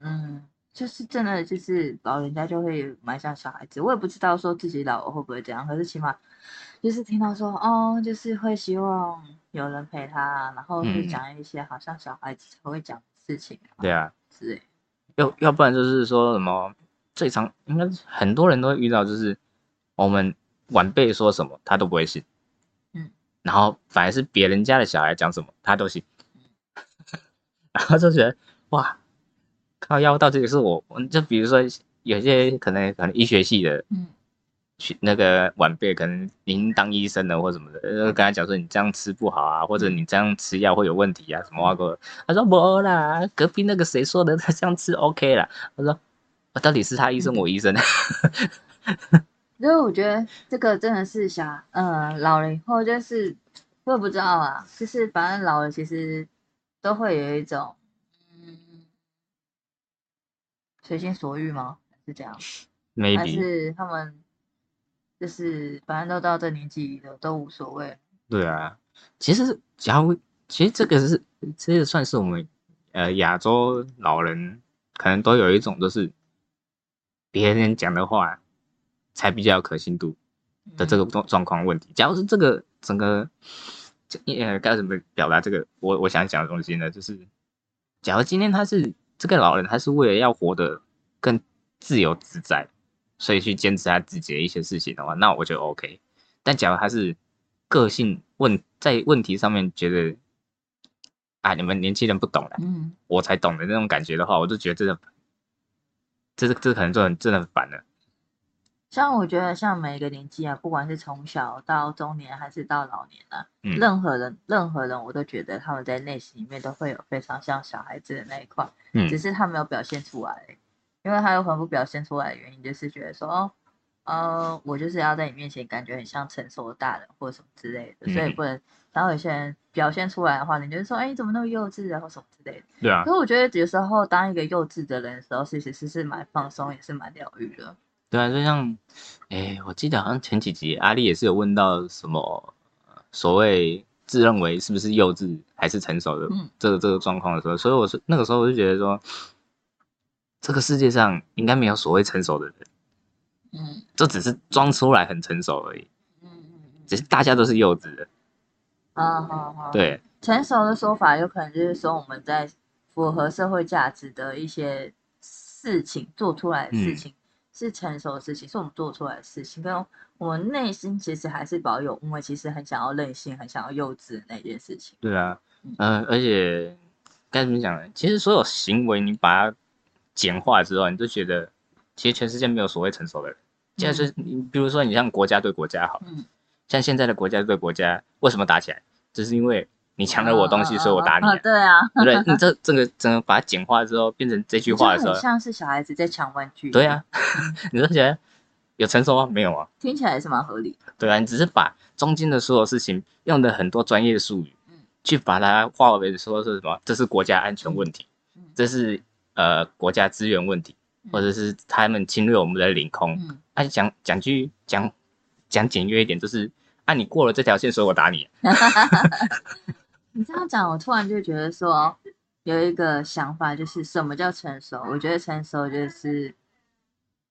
嗯，就是真的就是老人家就会蛮像小孩子。我也不知道说自己老了会不会这样，可是起码就是听到说，哦，就是会希望有人陪他，然后会嗯讲一些好像小孩子才会讲的事情、啊，对啊，之类。要要不然就是说什么，最常应该很多人都会遇到，就是我们晚辈说什么他都不会信，嗯，然后反而是别人家的小孩讲什么他都信，然后就觉得哇，靠腰到这里是我，我就比如说有些可能可能医学系的，嗯，去那个晚辈可能已经当医生了或什么的，呃跟他讲说你这样吃不好啊，或者你这样吃药会有问题啊，什么话过，他说不啦，隔壁那个谁说的，他这样吃 OK 啦。他说，我到底是他医生我医生？所以我觉得这个真的是想，呃，老了以后就是我也不知道啊，就是反正老了其实都会有一种，嗯，随心所欲吗？是这样？还 maybe 是他们就是反正都到这年纪了，都无所谓。对啊，其实假如其实这个是其实算是我们呃亚洲老人可能都有一种就是别人讲的话才比较有可信度的这个状状况问题。假如是这个整个这呃该怎么表达这个我我想讲的东西呢？就是假如今天他是这个老人，他是为了要活得更自由自在，所以去坚持他自己的一些事情的话，那我就 OK。但假如他是个性问在问题上面觉得啊，你们年轻人不懂了，嗯，我才懂的那种感觉的话，我就觉得真的，这这这可能就很真的很烦了。像我觉得像每一个年纪啊，不管是从小到中年还是到老年啊，嗯任何人任何人我都觉得他们在内心里面都会有非常像小孩子的那一块，嗯只是他没有表现出来，因为他有可能不表现出来的原因，就是觉得说哦，呃，我就是要在你面前感觉很像成熟的大人或者什么之类的，所以嗯不能。然后有些人表现出来的话，你就会说，哎，你怎么那么幼稚啊，或什么之类的。对啊可，是我觉得有时候当一个幼稚的人的时候，其实是是蛮放松，也是蛮疗愈的。对啊，就像，哎，我记得好像前几集阿丽也是有问到什么呃所谓自认为是不是幼稚还是成熟的嗯这个这个状况的时候，所以我是那个时候我就觉得说，这个世界上应该没有所谓成熟的人，嗯这只是装出来很成熟而已，嗯嗯嗯。只是大家都是幼稚的。啊，好好。对，成熟的说法，有可能就是说我们在符合社会价值的一些事情做出来的事嗯情、是成熟的事情，是我们做出来的事情，跟我们内心其实还是保有因为其实很想要任性、很想要幼稚的那件事情。对啊嗯，嗯、而且该怎么讲呢？其实所有行为你把它简化之后，你就觉得其实全世界没有所谓成熟的人。现在是你，比如说你像国家对国家好，嗯，像现在的国家对国家为什么打起来？就是因为你抢了我东西，嗯所以我打你、对啊，对？你这这个整个把它简化之后，变成这句话的时候很，像是小孩子在抢玩具。对啊，你就觉得有成熟吗？没有啊，听起来也是蛮合理的。对啊，你只是把中间的所有事情用的很多专业术语，嗯去把它化为说是什么？这是国家安全问题，嗯这是呃国家资源问题，嗯或者是他们侵略我们的领空。嗯，啊，讲讲句讲讲简约一点，就是啊，你过了这条线，所以我打你。你这样讲，我突然就觉得说有一个想法，就是什么叫成熟？我觉得成熟就是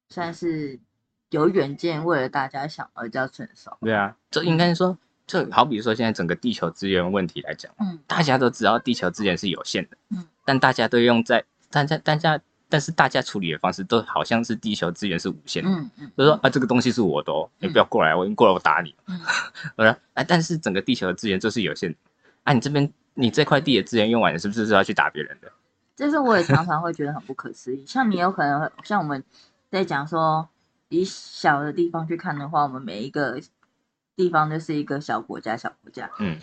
算是有远见，为了大家想而叫成熟。对啊，这应该说，就好比说现在整个地球资源问题来讲，嗯大家都知道地球资源是有限的，嗯，但大家都用在大家大家，但是大家处理的方式都好像是地球资源是无限的。嗯嗯，就说啊，这个东西是我的哦，你不要过来，我一过来我打你。嗯 我说啊，但是整个地球的资源就是有限的，啊，你这边你这块地的资源用完，你是不是就要去打别人的？就是我也常常会觉得很不可思议。像你有可能会像我们在讲说，以小的地方去看的话，我们每一个地方就是一个小国家，小国家。嗯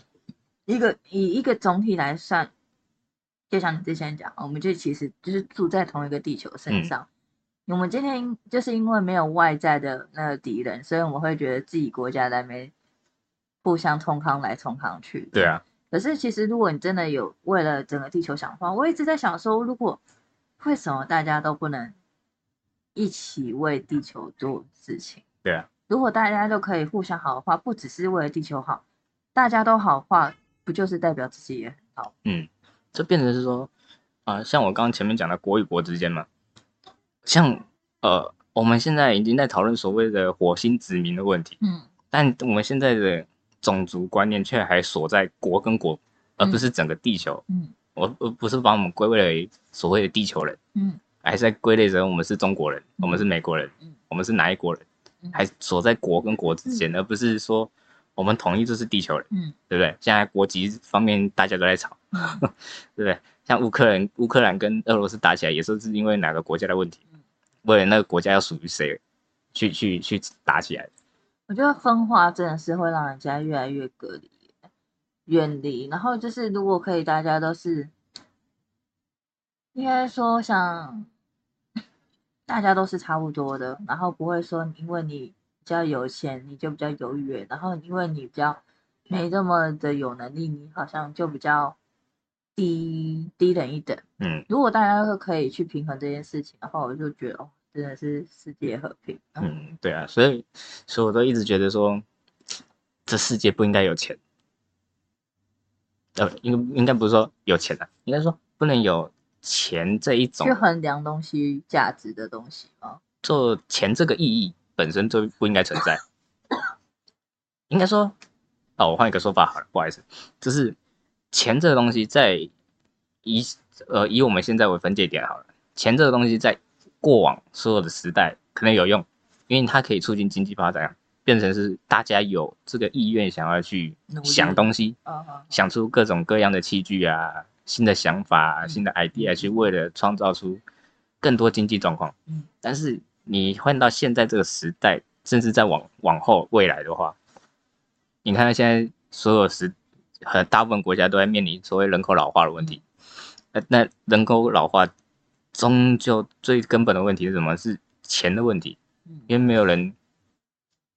一个以一个总体来算，就像你之前讲，我们就其实就是住在同一个地球身上。我们今天就是因为没有外在的那个敌人，所以我们会觉得自己国家在那边互相冲康来冲康去。对啊，可是其实如果你真的有为了整个地球想的话，我一直在想说，如果为什么大家都不能一起为地球做事情？对啊，如果大家都可以互相好的话，不只是为了地球好，大家都好的话，不就是代表自己也很好？嗯，这变成是说啊、像我刚刚前面讲的国与国之间嘛，像呃，我们现在已经在讨论所谓的火星殖民的问题，嗯但我们现在的种族观念却还锁在国跟国，而不是整个地球。嗯。我我不是把我们归类为所谓的地球人，嗯。还是在归类成我们是中国人，我们是美国人，嗯。我们是哪一国人，嗯。还锁在国跟国之间，而不是说我们统一就是地球人，嗯。对不对？现在国籍方面大家都在吵，嗯。对不对？像乌克兰，乌克兰跟俄罗斯打起来，也是是因为哪个国家的问题？嗯，为了那个国家要属于谁，去去去打起来。我觉得分化真的是会让人家越来越隔离、远离，然后就是如果可以，大家都是应该说想大家都是差不多的，然后不会说因为你比较有钱你就比较优越，然后因为你比较没这么的有能力，你好像就比较低低人一等。嗯如果大家都可以去平衡这件事情的话，我就觉得哦，真的是世界和平。嗯嗯，对啊，所以所以我都一直觉得说，这世界不应该有钱。呃，应应该不是说有钱啊，应该说不能有钱这一种去衡量东西价值的东西吗？做钱这个意义本身就不应该存在。应该说，哦，我换一个说法好了，不好意思，就是钱这个东西在以呃以我们现在为分界点好了，钱这个东西在过往所有的时代可能有用，因为它可以促进经济发展，变成是大家有这个意愿想要去想东西，想出各种各样的器具啊、新的想法、啊、嗯新的 idea，去为了创造出更多经济状况。嗯，但是你换到现在这个时代，甚至在往往后未来的话，你看现在所有时很大部分国家都在面临所谓人口老化的问题。那那人口老化终究最根本的问题是什么？是钱的问题，嗯因为没有人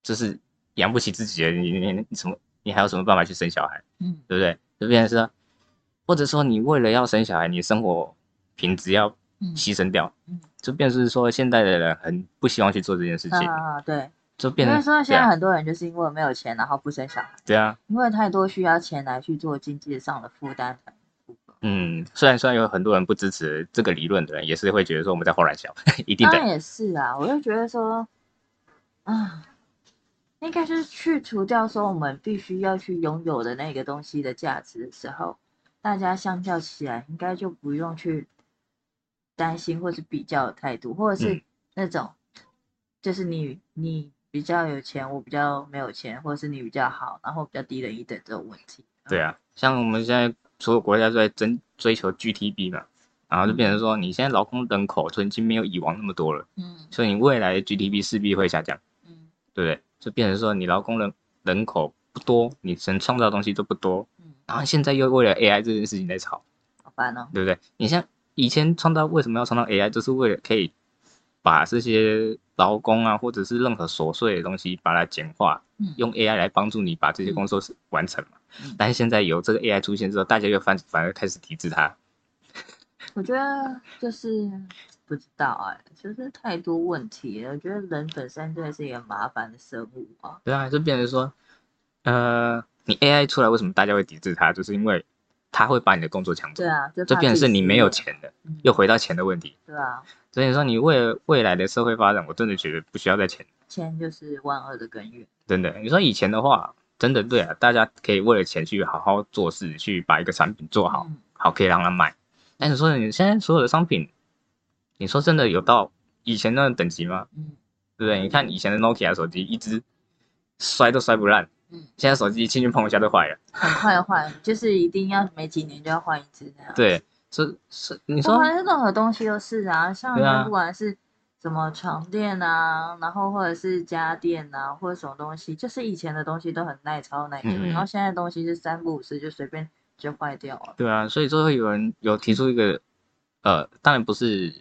就是养不起自己的，你你你你什么？你还有什么办法去生小孩？嗯对不对？就变成是，或者说你为了要生小孩，你生活品质要嗯牺牲掉，嗯就变成是说现在的人很不希望去做这件事情，啊，对，就变成因为说现在很多人就是因为没有钱，然后不生小孩，对啊，因为太多需要钱来去做经济上的负担。嗯，虽然虽然有很多人不支持这个理论的人，也是会觉得说我们在后来小，一定的，也是啊，我就觉得说，啊，应该就是去除掉说我们必须要去拥有的那个东西的价值的时候，大家相较起来，应该就不用去担心或是比较的态度，或者是嗯那种，就是你你比较有钱，我比较没有钱，或者是你比较好，然后比较低人一等这种问题。对啊，像我们现在所有国家都在争追求 GTB 嘛，然后就变成说你现在劳工人口就已经没有以往那么多了，嗯所以你未来的 GTP 势必会下降。嗯对不对？就变成说你劳工人人口不多，你能创造的东西都不多，嗯，然后现在又为了 AI 这件事情在吵，好烦哦。对不对？你像以前创造为什么要创造 AI，就是为了可以把这些劳工啊，或者是任何琐碎的东西把它简化，嗯用 AI 来帮助你把这些工作是完成嘛。嗯但是现在有这个 AI 出现之后，大家又反反而开始抵制它。我觉得就是不知道哎、就是太多问题了。我觉得人本身真的是一个麻烦的生物啊。对啊，就变成说，呃，你 AI 出来，为什么大家会抵制它？就是因为它会把你的工作抢走。对啊，就变成是你没有钱的，嗯又回到钱的问题。对啊，所以说，你为了未来的社会发展，我真的觉得不需要再钱，钱就是万恶的根源。真的。你说以前的话，真的对啊，大家可以为了钱去好好做事，去把一个产品做好，嗯好可以让他卖。但是说你现在所有的商品，你说真的有到以前那个等级吗？嗯对不对？你看以前的 Nokia 手机，一直摔都摔不烂，嗯，现在手机轻轻碰一下都坏了。很快坏，就是一定要每几年就要换一次这样。对，是是，你不说管是任何东西都是啊，像不管是什么床垫啊，然后或者是家电啊，或者什么东西，就是以前的东西都很耐操耐用，嗯然后现在的东西是三不五时就随便就坏掉了。对啊，所以就会有人有提出一个，呃，当然不是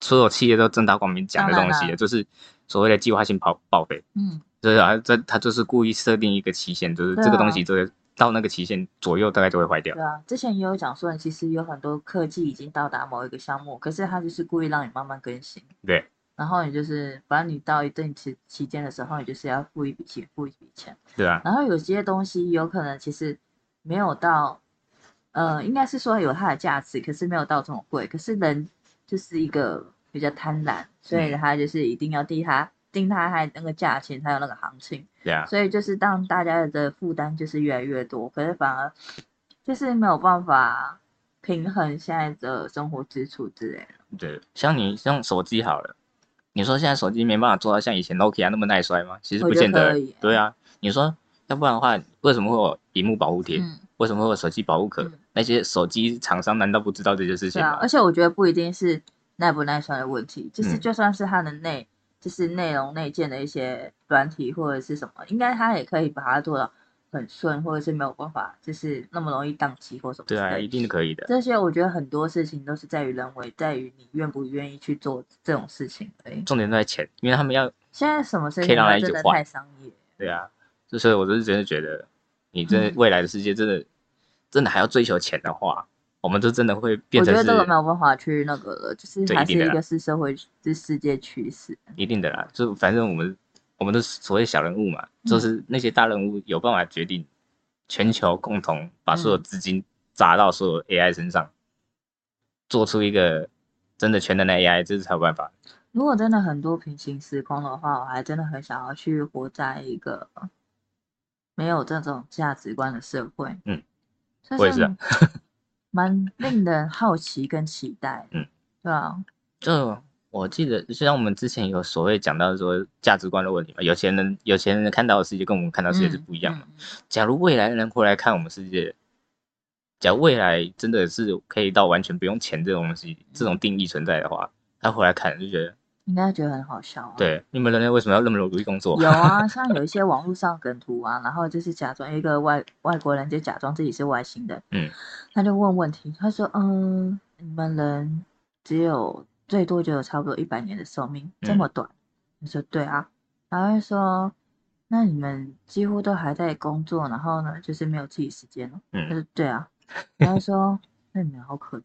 所有企业都正大光明讲的东西，就是所谓的计划性报报废，嗯，就是啊，这他就是故意设定一个期限，就是这个东西这个到那个期限左右大概就会坏掉对。啊，之前也有讲说，其实有很多科技已经到达某一个项目，可是它就是故意让你慢慢更新，对，然后你就是反正你到一定期期间的时候，你就是要付一笔钱，付一笔钱。对啊，然后有些东西有可能其实没有到，呃，应该是说有它的价值，可是没有到这么贵。可是人就是一个比较贪婪，所以嗯他就是一定要定它定它还那个价钱才有那个行情。对啊，所以就是当大家的负担就是越来越多，可是反而就是没有办法平衡现在的生活支出之类的。对，像你用手机好了，你说现在手机没办法做到像以前 Nokia 那么耐摔吗？其实不见得。对啊，你说要不然的话，为什么会有屏幕保护贴？嗯，为什么会有手机保护壳？嗯那些手机厂商难道不知道这些事情吗？而且我觉得不一定是耐不耐摔的问题，就是嗯就算是它的内，就是内容内建的一些软体或者是什么，应该它也可以把它做到很顺，或者是没有办法就是那么容易宕机或什么对啊，一定可以的。这些我觉得很多事情都是在于人为，在于你愿不愿意去做这种事情而已。重点都在钱，因为他们要现在什么事情都真的太商业，对啊，就所以我就是真的觉得，你这嗯未来的世界真的、真的还要追求钱的话，我们就真的会变成我觉得这个没有办法去那个了，就是还是一个是社会是世界趋势。一定的啦。就反正我们我们都是所谓小人物嘛，就是那些大人物有办法决定全球共同把所有资金砸到所有 AI 身上，做出一个真的全能的 AI，这是才有办法。如果真的很多平行时空的话，我还真的很想要去活在一个没有这种价值观的社会。嗯，这我也是啊蛮令人好奇跟期待。嗯，对啊，就我记得，就像我们之前有所谓讲到说价值观的问题嘛，有钱人有钱人看到的世界跟我们看到的世界是不一样的。嗯。嗯假如未来人回来看我们世界，假如未来真的是可以到完全不用钱这种东西这种定义存在的话，他回来看就觉得，应该觉得很好笑、啊。。对，你们人类为什么要那么努力工作？有啊，像有一 些网络上梗图啊，然后就是假装一个外外国人就假装自己是外星人，嗯，他就问问题，他说：“嗯，你们人只有最多就有差不多一百年的寿命，这嗯么短？”我说：“对啊。”然后就说：“那你们几乎都还在工作，然后呢，就是没有自己时间了。”他嗯，说：“对啊。”然后说：“ 那你们好可怜。”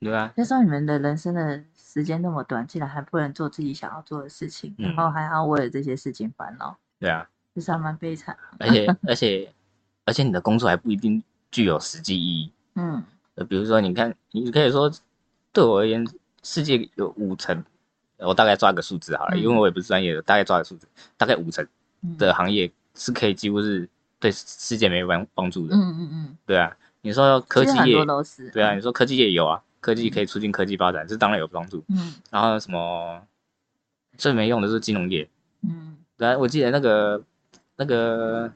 对啊，就说你们的人生的时间那么短，竟然还不能做自己想要做的事情，然嗯。后还要为了这些事情烦恼，对啊，就是还蛮悲惨。而且而且而且你的工作还不一定具有实际意义。嗯。呃，比如说，你看，你可以说，对我而言，世界有五成，我大概抓个数字好了，因为嗯。我也不是专业的，大概抓个数字，大概五成嗯。的行业是可以几乎是对世界没有帮帮助的。嗯嗯嗯，对啊，你说科技对啊，你说科技业有啊，科技可以促进科技发展，这当然有帮助。嗯然后什么最没用的是金融业，嗯对啊，我记得那个那个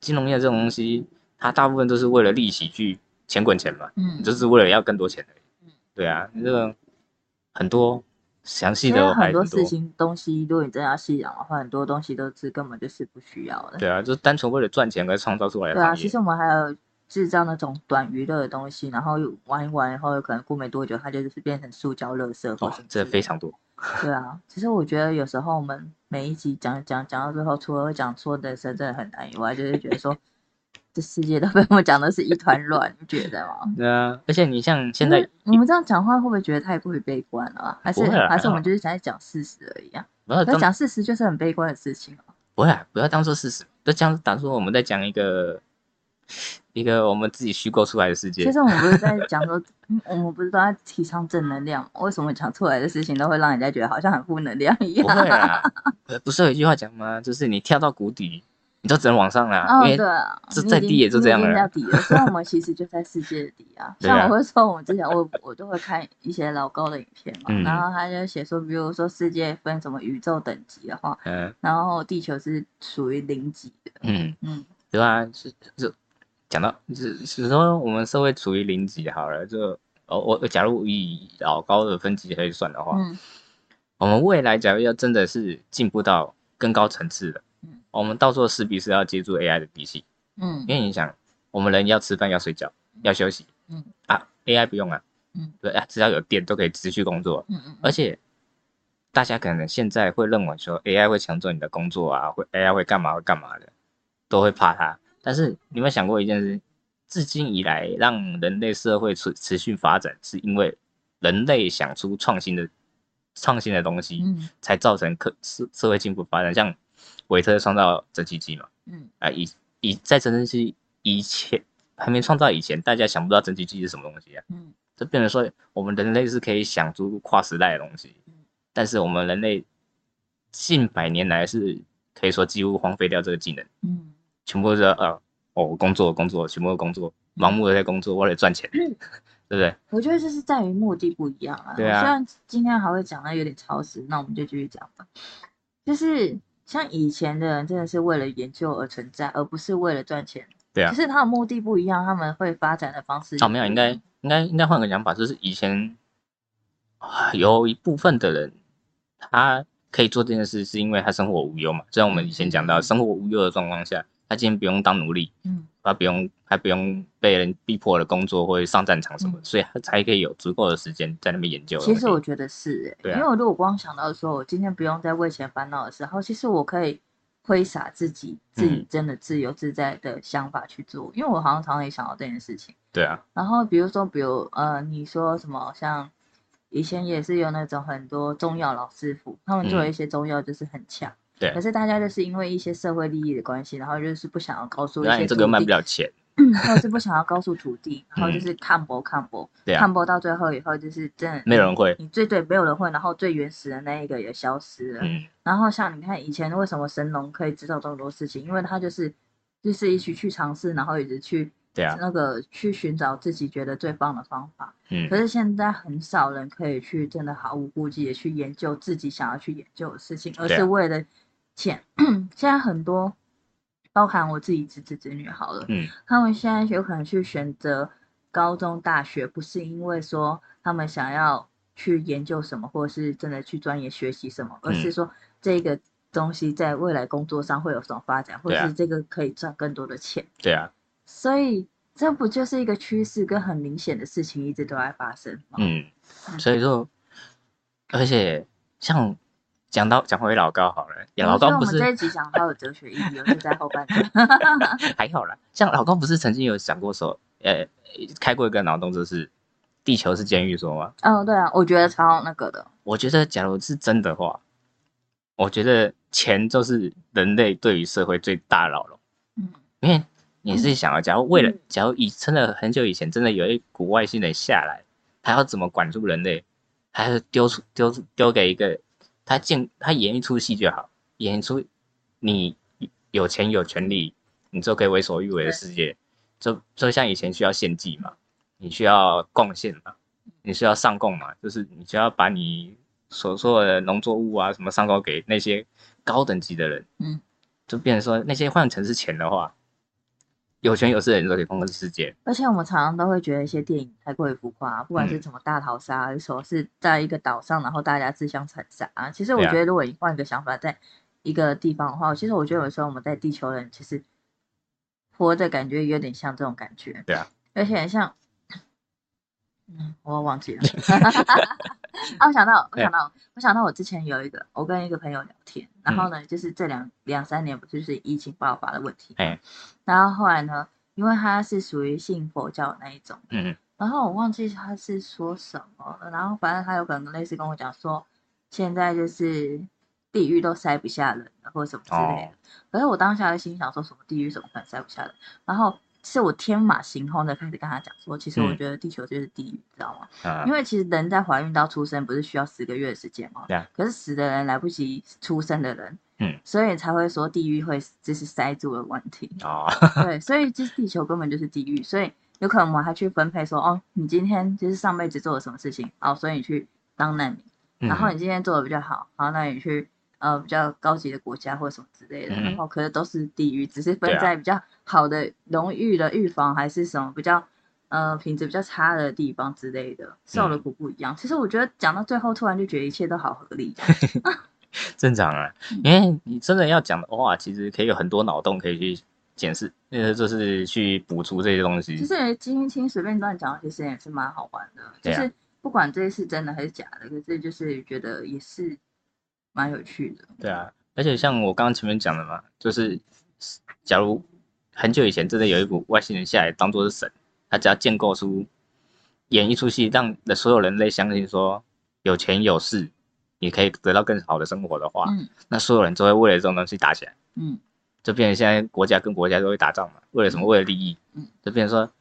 金融业这种东西，它大部分都是为了利息去钱滚钱嘛，嗯，就是为了要更多钱而已嗯。对啊，你这个很多详细的很多事。情东西，如果你真的要细讲的话，很多东西都是根本就是不需要的。对啊，就是单纯为了赚钱而创造出来的对啊，其实我们还有制造那种短娱乐的东西，然后玩一玩以后，可能过没多久，它就是变成塑胶垃圾或哦非常多。对啊，其实我觉得有时候我们每一集讲讲讲到最后，除了会讲说人生真的很难以外，就是觉得说这世界都 被我们讲的是一团乱，你觉得吗？对啊，而且你像现在你们这样讲话会不会觉得太过于悲观了啊？还是不会啊还是我们就是在讲事实而已啊？不要讲事实就是很悲观的事情啊。不会啊，不要当做事实，就这样当做我们在讲一个一个我们自己虚构出来的世界其。实我们不是在讲说，嗯我们不是都在提倡正能量吗？为什么讲出来的事情都会让人家觉得好像很负能量一不样？会啊，呃不是有一句话讲吗？就是你跳到谷底，你就只能往上啦，哦，对啊，这再低也就这样了到底了。所以我们其实就在世界的底 啊。啊像我会说，我们之前我我都会看一些老高的影片嘛，嗯然后他就写说，比如说世界分什么宇宙等级的话，嗯然后地球是属于零级的。嗯，嗯对啊？是就讲到只是说我们社会处于零级好了，就哦我假如以老高的分级可以算的话，嗯我们未来假如要真的是进步到更高层次的，嗯我们到时候势必是要借助 AI 的体系，嗯因为你想，我们人要吃饭、要睡觉、要休息，嗯啊，AI 不用啊，嗯对啊，只要有电都可以持续工作，嗯嗯，而且大家可能现在会认为说 AI 会抢走你的工作啊，会 AI 会干嘛会干嘛的，都会怕它。但是你有没有想过一件事？至今以来，让人类社会持持续发展，是因为人类想出创新的创新的东西，嗯。才造成科社社会进步发展。像韦特创造蒸汽机嘛，嗯。啊，以以在蒸汽机以前还没创造以前，大家想不到蒸汽机是什么东西啊。嗯。这变成说，我们人类是可以想出跨时代的东西嗯，但是我们人类近百年来是可以说几乎荒废掉这个技能，嗯全部都是呃哦工作工作，全部都工作，盲目的在工作，为了赚钱，对 对不对？我觉得就是在于目的不一样啊。对啊虽然今天还会讲的有点超时，那我们就继续讲吧。就是像以前的人真的是为了研究而存在，而不是为了赚钱。对啊就是他的目的不一样，他们会发展的方式哦，没有，应该应该应该换个讲法，就是以前啊有一部分的人，他可以做这件事，是因为他生活无忧嘛。就像我们以前讲到，生活无忧的状况下，他今天不用当奴隶，嗯。他不用他不用被人逼迫的工作或者上战场什么，嗯。所以他才可以有足够的时间在那边研究。其实我觉得是、欸，对啊。因为我如果光想到说我今天不用再为钱烦恼的时候，其实我可以挥洒自己自己嗯真的自由自在的想法去做，因为我好像常常也想到这件事情。对啊，然后比如说，比如呃，你说什么像以前也是有那种很多中药老师傅，他们做一些中药就是很强，对。可是大家就是因为一些社会利益的关系，然后就是不想要告诉一些这个卖，不了钱，或者是不想要告诉土地，然后就是看博看薄，对啊。看，薄到最后以后就是真的没有人会，你最对没有人会，然后最原始的那一个也消失了。嗯，然后像你看以前为什么神农可以知道这么多事情，因为他就是就是一起去尝试，然后一直去对啊，那个去寻找自己觉得最棒的方法。嗯。可，是现在很少人可以去真的毫无顾忌的去研究自己想要去研究的事情，而是为了钱。现在很多，包含我自己侄子侄女好了，嗯，他们现在有可能去选择高中、大学，不是因为说他们想要去研究什么，或者是真的去专业学习什么，而嗯。是说这个东西在未来工作上会有什么发展，或是这个可以赚更多的钱。对啊，所以这不就是一个趋势跟很明显的事情一直都在发生嗯所以说，而且像讲到讲回老高好了，我老高不是我们这一集讲到有哲学意义，就在后半段。还好啦，像老高不是曾经有讲过说，呃，开过一个脑洞，就是地球是监狱说吗？嗯，对啊，我觉得超那个的。我觉得假如是真的话，我觉得钱就是人类对于社会最大的牢笼，嗯因为你是想啊，假如为了嗯，假如以真的很久以前，真的有一股外星人下来，他要怎么管住人类？还是丢出丢出丢给一个他建他演一出戏就好，演出你有钱有权利，你就可以为所欲为的世界。就就像以前需要献祭嘛，你需要贡献嘛，你需要上供嘛，就是你需要把你所做的农作物啊什么上供给那些高等级的人，嗯，就变成说那些换成是钱的话，有权有势的人都可以控制世界。而且我们常常都会觉得一些电影太过于浮夸，不管是嗯什么大逃杀，还是说是在一个岛上，然后大家自相残杀啊。其实我觉得，如果你换一个想法，在一个地方的话，其实我觉得有时候我们在地球人其实活着感觉有点像这种感觉。对啊，而且很像，嗯，我忘记了。啊，我想到，我想到，我想到，我之前有一个，我跟一个朋友聊天，然后呢，就是这两两三年不就是疫情爆发的问题，哎，然后后来呢，因为他是属于信佛教那一种，嗯然后我忘记他是说什么了，然后反正他有可能类似跟我讲说，现在就是地狱都塞不下人了，或者什么之类的。哦。可是我当下的心想说什么地狱怎么可能塞不下人？然后是我天马行空的开始跟他讲说，其实我嗯觉得地球就是地狱，知道吗？啊因，为其实人在怀孕到出生不是需要十个月的时间吗？对啊可是死的人来不及出生的人，嗯，所以才会说地狱会就是塞住的问题。哦，对，所以就是地球根本就是地狱，所以有可能我们还去分配说，哦，你今天就是上辈子做了什么事情，哦，所以你去当难民，然后嗯你今天做的比较好，好，那你去呃比较高级的国家或者什么之类的，嗯然后可是都是地狱，只是分在比较好的荣誉的预防还是什么比较呃品质比较差的地方之类的，受的嗯苦不一样。其实我觉得讲到最后，突然就觉得一切都好合理。正常啊，嗯因为你真的要讲的话，其实可以有很多脑洞可以去检视，呃，就是去补足这些东西。其实金青随便乱讲，其实也是蛮好玩的。就是不管这是真的还是假的，可是就是觉得也是蛮有趣的。对啊，而且像我刚刚前面讲的嘛，就是假如很久以前真的有一股外星人下来当做是神，他只要建构出演一出戏，让的所有人类相信说有钱有势，你可以得到更好的生活的话，嗯那所有人都会为了这种东西打起来，嗯就变成现在国家跟国家都会打仗嘛，为了什么？为了利益，嗯，就变成说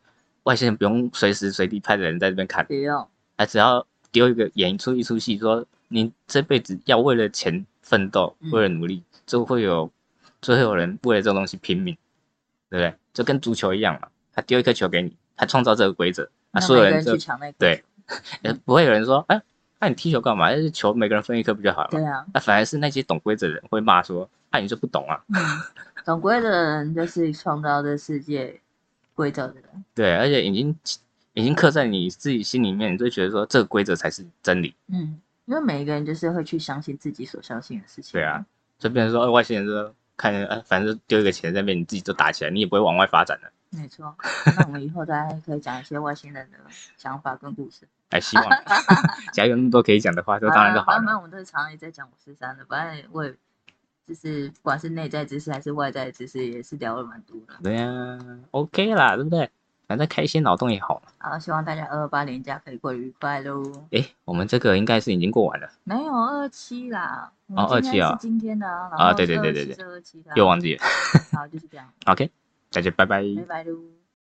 外星人不用随时随地派的人在这边看，不用。他只要丢一个演出一出戏，说你这辈子要为了钱奋斗，嗯为了努力，就会有就会有人为了这种东西拼命，对不对？就跟足球一样嘛，他丢一颗球给你，他创造这个规则，啊，让所有人就每个人去抢那个对 不会有人说，哎，那你踢球干嘛？球每个人分一颗不就好了吗？对啊，那反而是那些懂规则的人会骂说，啊，你就不懂啊。嗯，懂规则的人就是创造这世界规则的人，对，而且已经已经刻在你自己心里面，你就会觉得说这个规则才是真理。嗯，因为每一个人就是会去相信自己所相信的事情，对啊，就变成说，呃外星人说看，呃，反正丢一个钱在那边，你自己就打起来，你也不会往外发展的。没错。那我们以后大家可以讲一些外星人的想法跟故事。哎，希望，假如有那么多可以讲的话，就当然就好反正了。我们这常常也在讲五四三的，反正我也就是不管是内在知识还是外在知识，也是聊了蛮多的。对呀、o k 啦，对不对？反正开一些脑洞也好嘛。好，希望大家二二八年假可以过愉快喽。哎，我们这个应该是已经过完了，没有二七啦，哦二七啊今天的啊，啊对对对对对又忘记了。好，就是这样，OK，大家拜拜。拜拜喽。